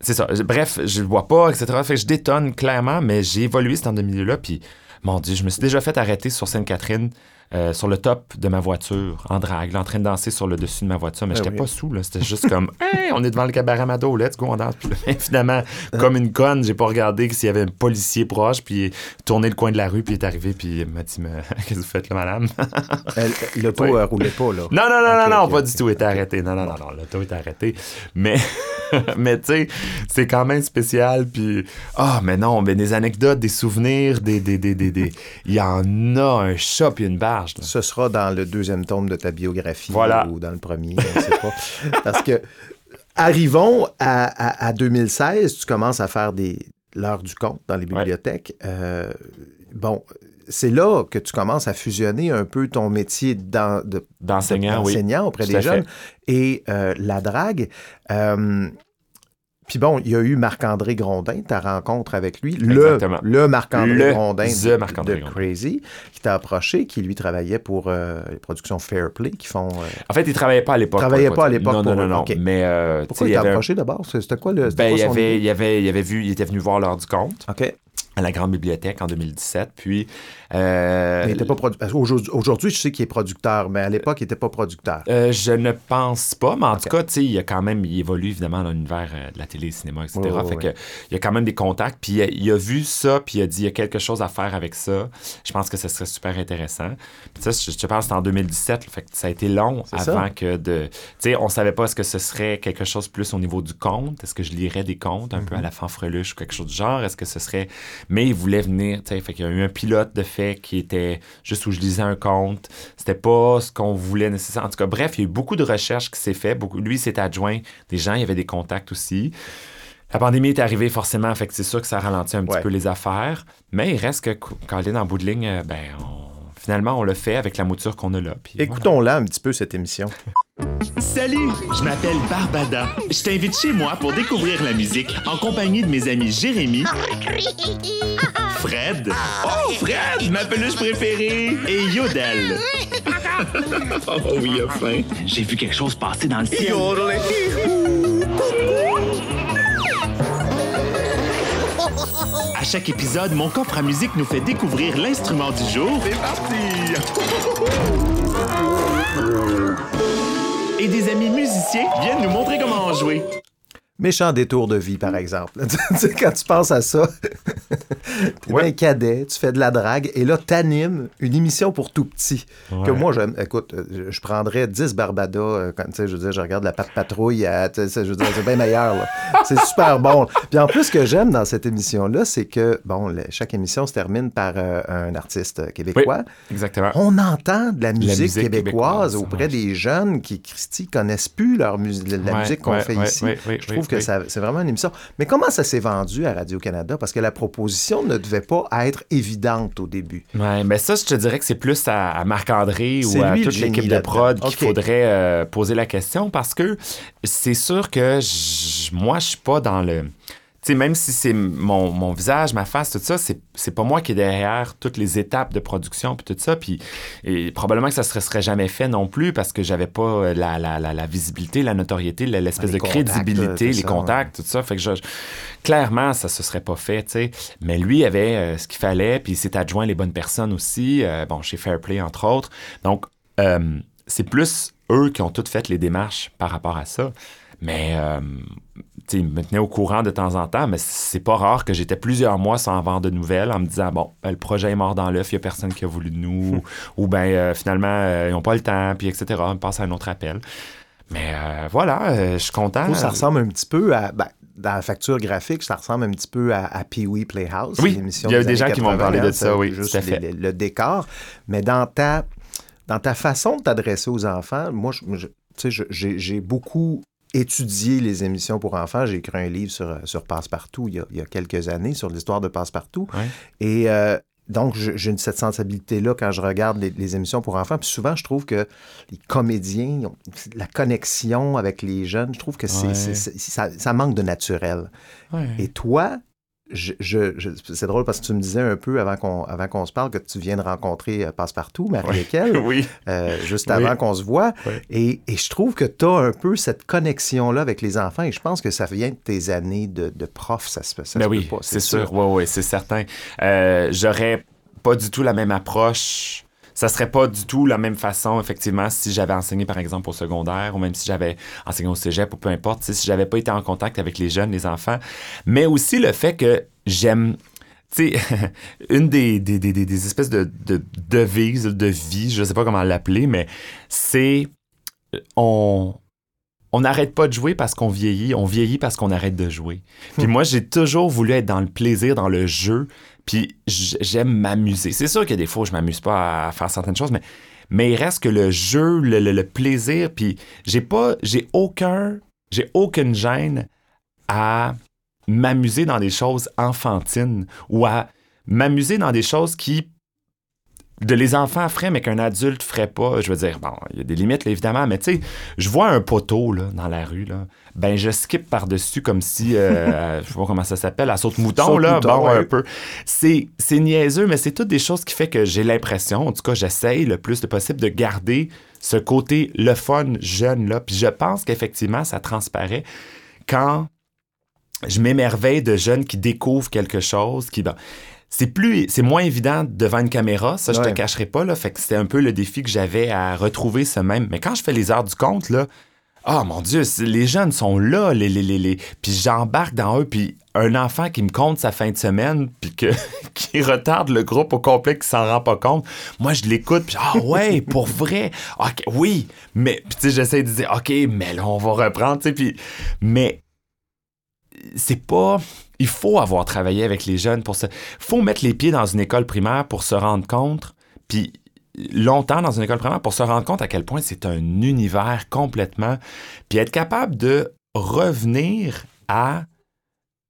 c'est ça. Bref, je ne vois pas, etc. Fait que je détonne clairement, mais j'ai évolué dans ce milieu-là. Puis, mon Dieu, je me suis déjà fait arrêter sur Sainte-Catherine. Euh, sur le top de ma voiture, en drague, là, en train de danser sur le dessus de ma voiture, mais Ah j'étais oui. pas sous, là. C'était juste comme, [LAUGHS] hey, on est devant le cabaret Mado, let's go, on danse. Puis là, finalement, comme une conne, j'ai pas regardé s'il y avait un policier proche, puis tourné le coin de la rue, puis il est arrivé, puis il m'a dit, [LAUGHS] qu'est-ce que vous faites là, madame? [LAUGHS] Elle- L'auto Oui. euh, roulait pas, là. Non, non, non, non, non, pas du tout. Il était arrêté. Non, non, non, non, l'auto est arrêté. Mais, mais tu sais, c'est quand même spécial. Puis, ah, mais non, mais des anecdotes, des souvenirs, des, des, des, des, des- Il y en a un chat puis une là. Ce sera dans le deuxième tome de ta biographie Voilà. ou dans le premier, je ne sais pas. [LAUGHS] Parce que arrivons à, à- à 2016, tu commences à faire des l'heure du compte dans les Ouais. bibliothèques. Euh, bon, c'est là que tu commences à fusionner un peu ton métier d'en- de- D'enseignant, oui. auprès Tout des fait. jeunes et euh, la drague. Euh, Puis bon, il y a eu Marc-André Grondin, ta rencontre avec lui, le, Exactement. le Marc-André Grondin de, Marc-André de Grondin. Crazy, qui t'a approché, qui lui travaillait pour euh, les productions Fairplay, qui font... euh, En fait, il travaillait pas à l'époque. Travaillait pour pas à l'époque Non, pour non, non, non. Mais, euh, Pourquoi il t'a approché d'abord? C'était quoi le... Ben, quoi il son avait, il avait, il avait vu, il était venu voir l'heure du compte OK. À la Grande Bibliothèque en 2017. Puis, euh, Mais il était pas produ- Aujourd'hui, je sais qu'il est producteur, mais à l'époque, il n'était pas producteur. euh, je ne pense pas, mais en tout cas, il a quand même, il évolue évidemment dans l'univers euh, de la télé, cinéma, etc. Fait que, il y a quand même des contacts, puis il a, il a vu ça, puis il a dit, il y a quelque chose à faire avec ça. Je pense que ce serait super intéressant. Puis ça, je te parle, c'était en 2017, là, fait que ça a été long ça. avant que de... Tu sais, on savait pas est-ce que ce serait quelque chose plus au niveau du conte, est-ce que je lirais des contes un peu Mm-hmm. à la fanfreluche ou quelque chose du genre, est-ce que ce serait... Mais il voulait venir, tu sais, fait qu'il y a eu un pilote de fait qui était juste où je lisais un conte, c'était pas ce qu'on voulait nécessairement. En tout cas, bref, il y a eu beaucoup de recherches qui s'est fait. Beaucoup... Lui, s'est adjoint des gens, il y avait des contacts aussi. La pandémie est arrivée forcément, fait que c'est sûr que ça ralentit un petit Ouais. peu les affaires. Mais il reste que Colin, en bout de ligne, euh, ben, on- finalement, on l'a fait avec la mouture qu'on a là. puis voilà. Écoutons-la un petit peu, cette émission. Salut, je m'appelle Barbada. Je t'invite chez moi pour découvrir la musique en compagnie de mes amis Jérémy, Fred, oh Fred, ma peluche préférée, et Yodel. [LAUGHS] oh oui, enfin. J'ai vu quelque chose passer dans le ciel. À chaque épisode, mon coffre à musique nous fait découvrir l'instrument du jour. C'est parti! Et des amis musiciens viennent nous montrer comment en jouer. Méchant détour de vie, par exemple. [LAUGHS] tu sais, quand tu penses à ça, t'es Ouais. un cadet, tu fais de la drague, et là, t'animes une émission pour tout petit. Que moi, j'aime. Écoute, euh, je prendrais 10 Barbada euh, quand, sais, je veux dire, je regarde la patte patrouille, euh, tu sais, je veux dire, c'est bien meilleur. [LAUGHS] C'est super bon. Puis en plus, ce que j'aime dans cette émission-là, c'est que, bon, le- chaque émission se termine par euh, un artiste québécois. Exactement. On entend de la musique, musique québécoise québécoise, auprès des jeunes qui, Christy, connaissent plus leur mus- la Ouais, musique qu'on fait ici. Je trouve que c'est vraiment une émission. Mais comment ça s'est vendu à Radio-Canada? Parce que la proposition ne devait pas être évidente au début. Ouais, mais ça, je te dirais que c'est plus à, à Marc-André ou à toute l'équipe de prod qu'il faudrait euh, poser la question parce que c'est sûr que moi, je suis pas dans le. Sais, même si c'est mon, mon visage, ma face, tout ça, c'est, c'est pas moi qui est derrière toutes les étapes de production puis tout ça. Puis et probablement que ça se serait jamais fait non plus parce que j'avais pas euh, la, la, la, la visibilité, la notoriété, l'espèce les de contacts, crédibilité, les ça, contacts, tout ça. Fait que je, je- clairement, ça se serait pas fait, tu sais. Mais lui avait euh, ce qu'il fallait, puis il s'est adjoint les bonnes personnes aussi, euh, bon, chez Fairplay, entre autres. Donc, euh, c'est plus eux qui ont toutes fait les démarches par rapport à ça. Mais, euh, ils me tenaient au courant de temps en temps, mais c'est pas rare que j'étais plusieurs mois sans avoir de nouvelles en me disant, bon, ben, le projet est mort dans l'œuf, il y a personne qui a voulu de nous, [LAUGHS] ou ben euh, finalement, euh, ils n'ont pas le temps, puis etc. On passe à un autre appel. Mais euh, voilà, euh, je suis content. Ça ressemble un petit peu à. ben, dans la facture graphique, ça ressemble un petit peu à, à Pee-Wee Playhouse. Oui, il y a des des gens qui m'ont 80, parlé de ça, oui, Juste tout à fait. les- le décor. Mais dans ta, dans ta façon de t'adresser aux enfants, moi, je- je- j'ai beaucoup étudié les émissions pour enfants. J'ai écrit un livre sur, sur Passepartout il y, a, il y a quelques années, sur l'histoire de Passepartout. Ouais. Et euh, donc, j'ai cette sensibilité-là quand je regarde les, les émissions pour enfants. Puis souvent, je trouve que les comédiens, ont- la connexion avec les jeunes, je trouve que c'est Ouais. ça, ça manque de naturel. Ouais. Et toi, je, je- je- c'est drôle parce que tu me disais un peu avant qu'on avant qu'on se parle que tu viens de rencontrer euh, Passepartout, Marie-Lesquelle, [LAUGHS] oui. euh, juste Oui. avant qu'on se voit. Oui. Et, et je trouve que tu as un peu cette connexion-là avec les enfants et je pense que ça vient de tes années de, de prof. Ça se, ça se Ben peut oui, pas, c'est sûr. Oui, oui, c'est certain. Euh, J'aurais pas du tout la même approche. Ça serait pas du tout la même façon, effectivement, si j'avais enseigné, par exemple, au secondaire, ou même si j'avais enseigné au cégep, ou peu importe, si j'avais pas été en contact avec les jeunes, les enfants. Mais aussi le fait que j'aime tu sais, [LAUGHS] une des, des, des, des- des espèces de, de devises de vie, je sais pas comment l'appeler, mais c'est on on n'arrête pas de jouer parce qu'on vieillit, on vieillit parce qu'on arrête de jouer. Puis moi, j'ai toujours voulu être dans le plaisir, dans le jeu, puis j'aime m'amuser. C'est sûr a des fois je m'amuse pas à faire certaines choses, mais, mais il reste que le jeu, le plaisir, puis j'ai pas, j'ai aucun, j'ai aucune gêne à m'amuser dans des choses enfantines ou à m'amuser dans des choses qui de les enfants feraient, mais qu'un adulte ferait pas. Je veux dire, bon, il y a des limites, là, évidemment, mais tu sais, je vois un poteau là, dans la rue, là, ben je skip par-dessus comme si, euh, [LAUGHS] je sais pas comment ça s'appelle, la saute-mouton, là, bon, ouais. un peu. C'est c'est niaiseux, mais c'est toutes des choses qui fait que j'ai l'impression, en tout cas, j'essaye le plus de possible de garder ce côté le fun jeune, là. Puis je pense qu'effectivement, ça transparaît quand je m'émerveille de jeunes qui découvrent quelque chose, qui... bon, c'est plus, c'est moins évident devant une caméra, ça je te cacherai pas là. Fait que c'était un peu le défi que j'avais à retrouver ce même. Mais quand je fais les heures du compte là, ah mon Dieu, les jeunes sont là, les, les, les, les- puis j'embarque dans eux, puis un enfant qui me compte sa fin de semaine, [LAUGHS] puis que [LAUGHS] qui retarde le groupe au complet, qui s'en rend pas compte. Moi je l'écoute, puis ah ouais, [LAUGHS] pour vrai, ok, oui, mais puis tu sais j'essaie de dire ok, mais là on va reprendre, tu sais, puis mais c'est pas. Il faut avoir travaillé avec les jeunes pour ça. faut mettre les pieds dans une école primaire pour se rendre compte, puis longtemps dans une école primaire pour se rendre compte à quel point c'est un univers complètement, puis être capable de revenir à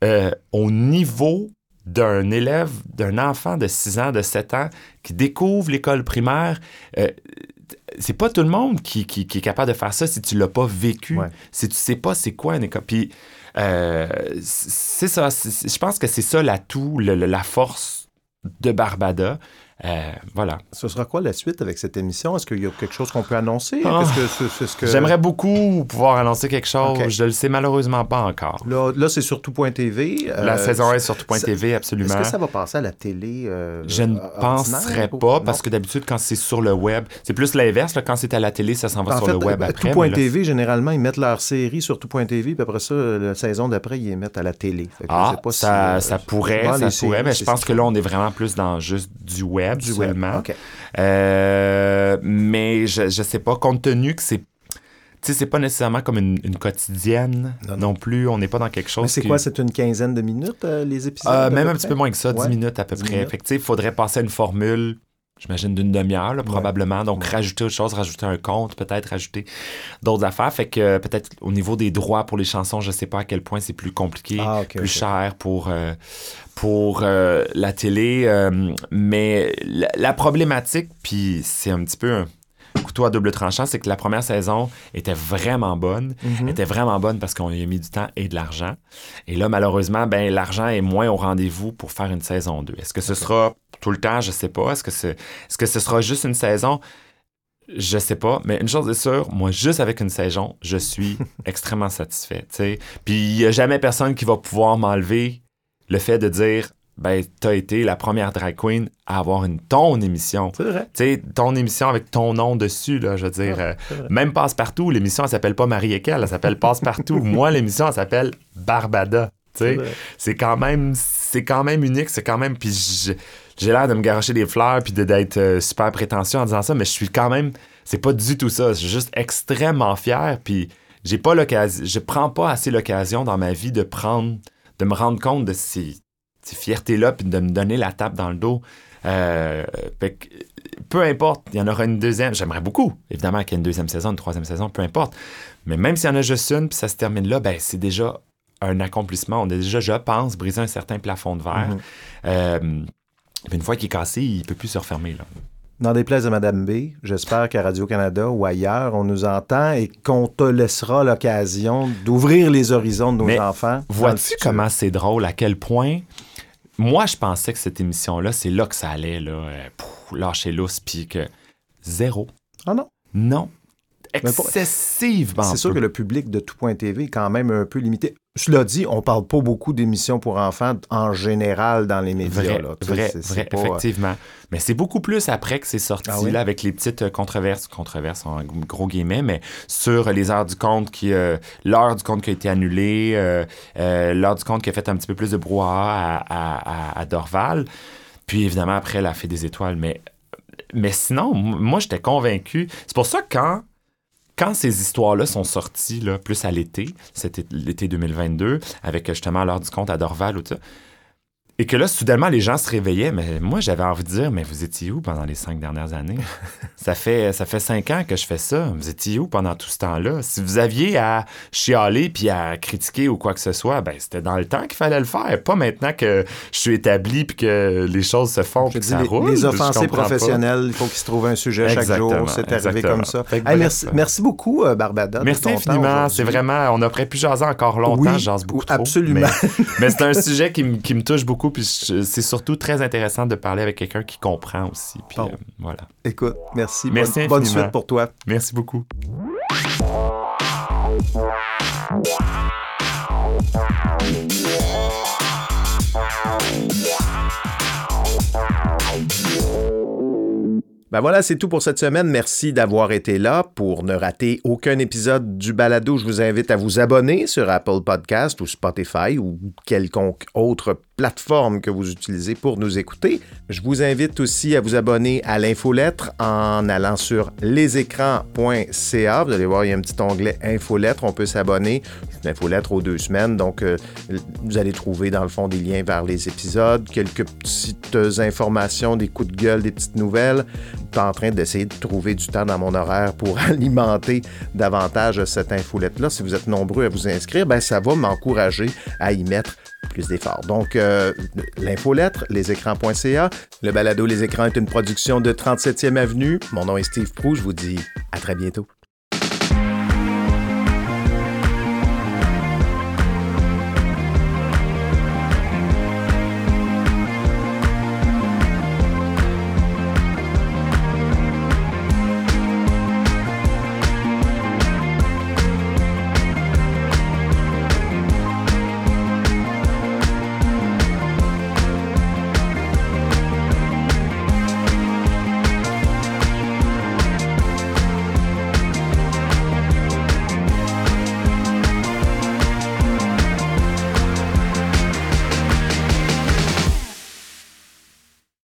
euh, au niveau d'un élève, d'un enfant de 6 ans, de 7 ans qui découvre l'école primaire. euh, c'est pas tout le monde qui, qui- qui est capable de faire ça si tu l'as pas vécu, Ouais. si tu sais pas c'est quoi une école. Puis euh, c'est ça, je pense que c'est ça l'atout, la force de Barbada. Euh, voilà. Ce sera quoi la suite avec cette émission? Est-ce qu'il y a quelque chose qu'on peut annoncer? Ah. Que. J'aimerais beaucoup pouvoir annoncer quelque chose. Je le sais malheureusement pas encore. Là, là, c'est sur tout.tv. La euh, saison est sur tout.tv, Est-ce absolument. que ça va passer à la télé? euh, Je ne penserais ou- pas, non? parce que d'habitude, quand c'est sur le web, c'est plus l'inverse. là. Quand c'est à la télé, ça s'en va En sur fait, le web euh, après. mais là, tout.tv, généralement, ils mettent leur série sur tout.tv, puis après ça, la saison d'après, ils les mettent à la télé. Ah, pas si, ça, euh, ça pourrait, ça pourrait, mais je pense que là, on est vraiment plus dans juste du web du web. seulement. OK. Euh, mais je, je sais pas, compte tenu que c'est. Tu sais, c'est pas nécessairement comme une, une quotidienne Non, non, non. plus. On n'est pas dans quelque chose. Mais c'est qui- quoi? C'est une quinzaine de minutes, euh, les épisodes? Euh, même un petit peu moins que ça, 10 Ouais. minutes à peu 10 près. minutes. Fait que, faudrait passer à une formule, j'imagine, d'une demi-heure, probablement. Donc, Ouais. rajouter autre chose, rajouter un compte, peut-être rajouter d'autres affaires. Fait que, peut-être au niveau des droits pour les chansons, je sais pas à quel point c'est plus compliqué, Ah, plus cher pour, euh, pour euh, la télé. euh, mais la, la problématique, puis c'est un petit peu un couteau à double tranchant, c'est que la première saison était vraiment bonne. Mhm. était vraiment bonne parce qu'on y a mis du temps et de l'argent. Et là, malheureusement, ben, l'argent est moins au rendez-vous pour faire une saison 2. Est-ce que ce sera tout le temps? Je sais pas. Est-ce que, c'est- est-ce que ce sera juste une saison? Je sais pas, mais une chose est sûre, moi, juste avec une saison, je suis [LAUGHS] extrêmement satisfait. tu sais. Puis il n'y a jamais personne qui va pouvoir m'enlever le fait de dire ben, t'as été la première drag queen à avoir une ton émission. C'est vrai. Tu sais, ton émission avec ton nom dessus, là, je veux dire. Euh, même Passe-Partout, l'émission, elle s'appelle pas Marie et elle s'appelle Passe-Partout. [LAUGHS] Moi, l'émission, elle s'appelle Barbada. Tu C'est sais, vrai. c'est quand même, c'est quand même unique, c'est quand même, puis je- j'ai l'air de me garocher des fleurs puis d'être euh, super prétentieux en disant ça, mais je suis quand même, c'est pas du tout ça. Je suis juste extrêmement fier, puis j'ai pas l'occasion, je prends pas assez l'occasion dans ma vie de prendre, de me rendre compte de ces, ces fiertés-là puis de me donner la tape dans le dos. Euh, fait que, peu importe, il y en aura une deuxième. J'aimerais beaucoup, évidemment, qu'il y ait une deuxième saison, une troisième saison, peu importe. Mais même s'il y en a juste une, puis ça se termine là, ben c'est déjà un accomplissement. On a déjà, je pense, brisé un certain plafond de verre. Mhm. Euh, une fois qu'il est cassé, il peut plus se refermer. Là. Dans des places de Madame B, j'espère qu'à Radio-Canada ou ailleurs, on nous entend et qu'on te laissera l'occasion d'ouvrir les horizons de nos Mais enfants. Vois-tu comment c'est drôle, à quel point moi je pensais que cette émission-là, c'est là que ça allait, là, euh, pouf, lâcher l'os, puis que zéro. Ah non. Non. Excessivement. C'est sûr que le public de tout.tv est quand même un peu limité. Cela dit, on parle pas beaucoup d'émissions pour enfants en général dans les médias. Vrai, là. Sais, vrai, vrai, pas, euh, effectivement. Mais c'est beaucoup plus après que c'est sorti, Ah oui? là, avec les petites euh, controverses, controverses en gros guillemets, mais sur les heures du compte, qui, euh, l'heure du compte qui a été annulée, euh, euh, l'heure du compte qui a fait un petit peu plus de brouhaha à, à- à- à Dorval, puis évidemment après la Fée des Étoiles. Mais, mais sinon, moi, j'étais convaincu. C'est pour ça que quand quand ces histoires-là sont sorties, là, plus à l'été, c'était l'été 2022, avec justement l'heure du compte à Dorval ou tout ça, Et que là, soudainement, les gens se réveillaient. Mais moi, j'avais envie de dire, mais vous étiez où pendant les cinq dernières années? [LAUGHS] ça, fait, ça fait cinq ans que je fais ça. Vous étiez où pendant tout ce temps-là? Si vous aviez à chialer puis à critiquer ou quoi que ce soit, ben c'était dans le temps qu'il fallait le faire. Pas maintenant que je suis établi puis que les choses se font puis que ça les, roule. Les offensés professionnels, il faut qu'ils se trouvent un sujet chaque jour. C'est arrivé comme ça. Hey, merci, merci, beaucoup, euh, Barbada. Merci infiniment. C'est vraiment, on aurait pu jaser encore longtemps. Oui, je jase beaucoup absolument. trop. Mais, mais c'est un [LAUGHS] sujet qui, qui me touche beaucoup puis c'est surtout très intéressant de parler avec quelqu'un qui comprend aussi. Puis, bon. euh, voilà. Écoute, merci. Merci bonne, bonne suite pour toi. Merci beaucoup. Ben voilà, c'est tout pour cette semaine. Merci d'avoir été là. Pour ne rater aucun épisode du balado, je vous invite à vous abonner sur Apple Podcast ou Spotify ou quelconque autre plateforme que vous utilisez pour nous écouter. Je vous invite aussi à vous abonner à l'infolettre en allant sur lesécrans.ca. Vous allez voir, il y a un petit onglet infolettre. On peut s'abonner. Une infolettre aux deux semaines. Donc, euh, vous allez trouver dans le fond des liens vers les épisodes, quelques petites informations, des coups de gueule, des petites nouvelles. Je suis en train d'essayer de trouver du temps dans mon horaire pour [LAUGHS] alimenter davantage cette infolette-là. Si vous êtes nombreux à vous inscrire, ben, ça va m'encourager à y mettre plus d'efforts. Donc, euh, l'infolettre, lesécrans.ca. Le balado Les Écrans est une production de 37e Avenue. Mon nom est Steve Prou. Je vous dis à très bientôt.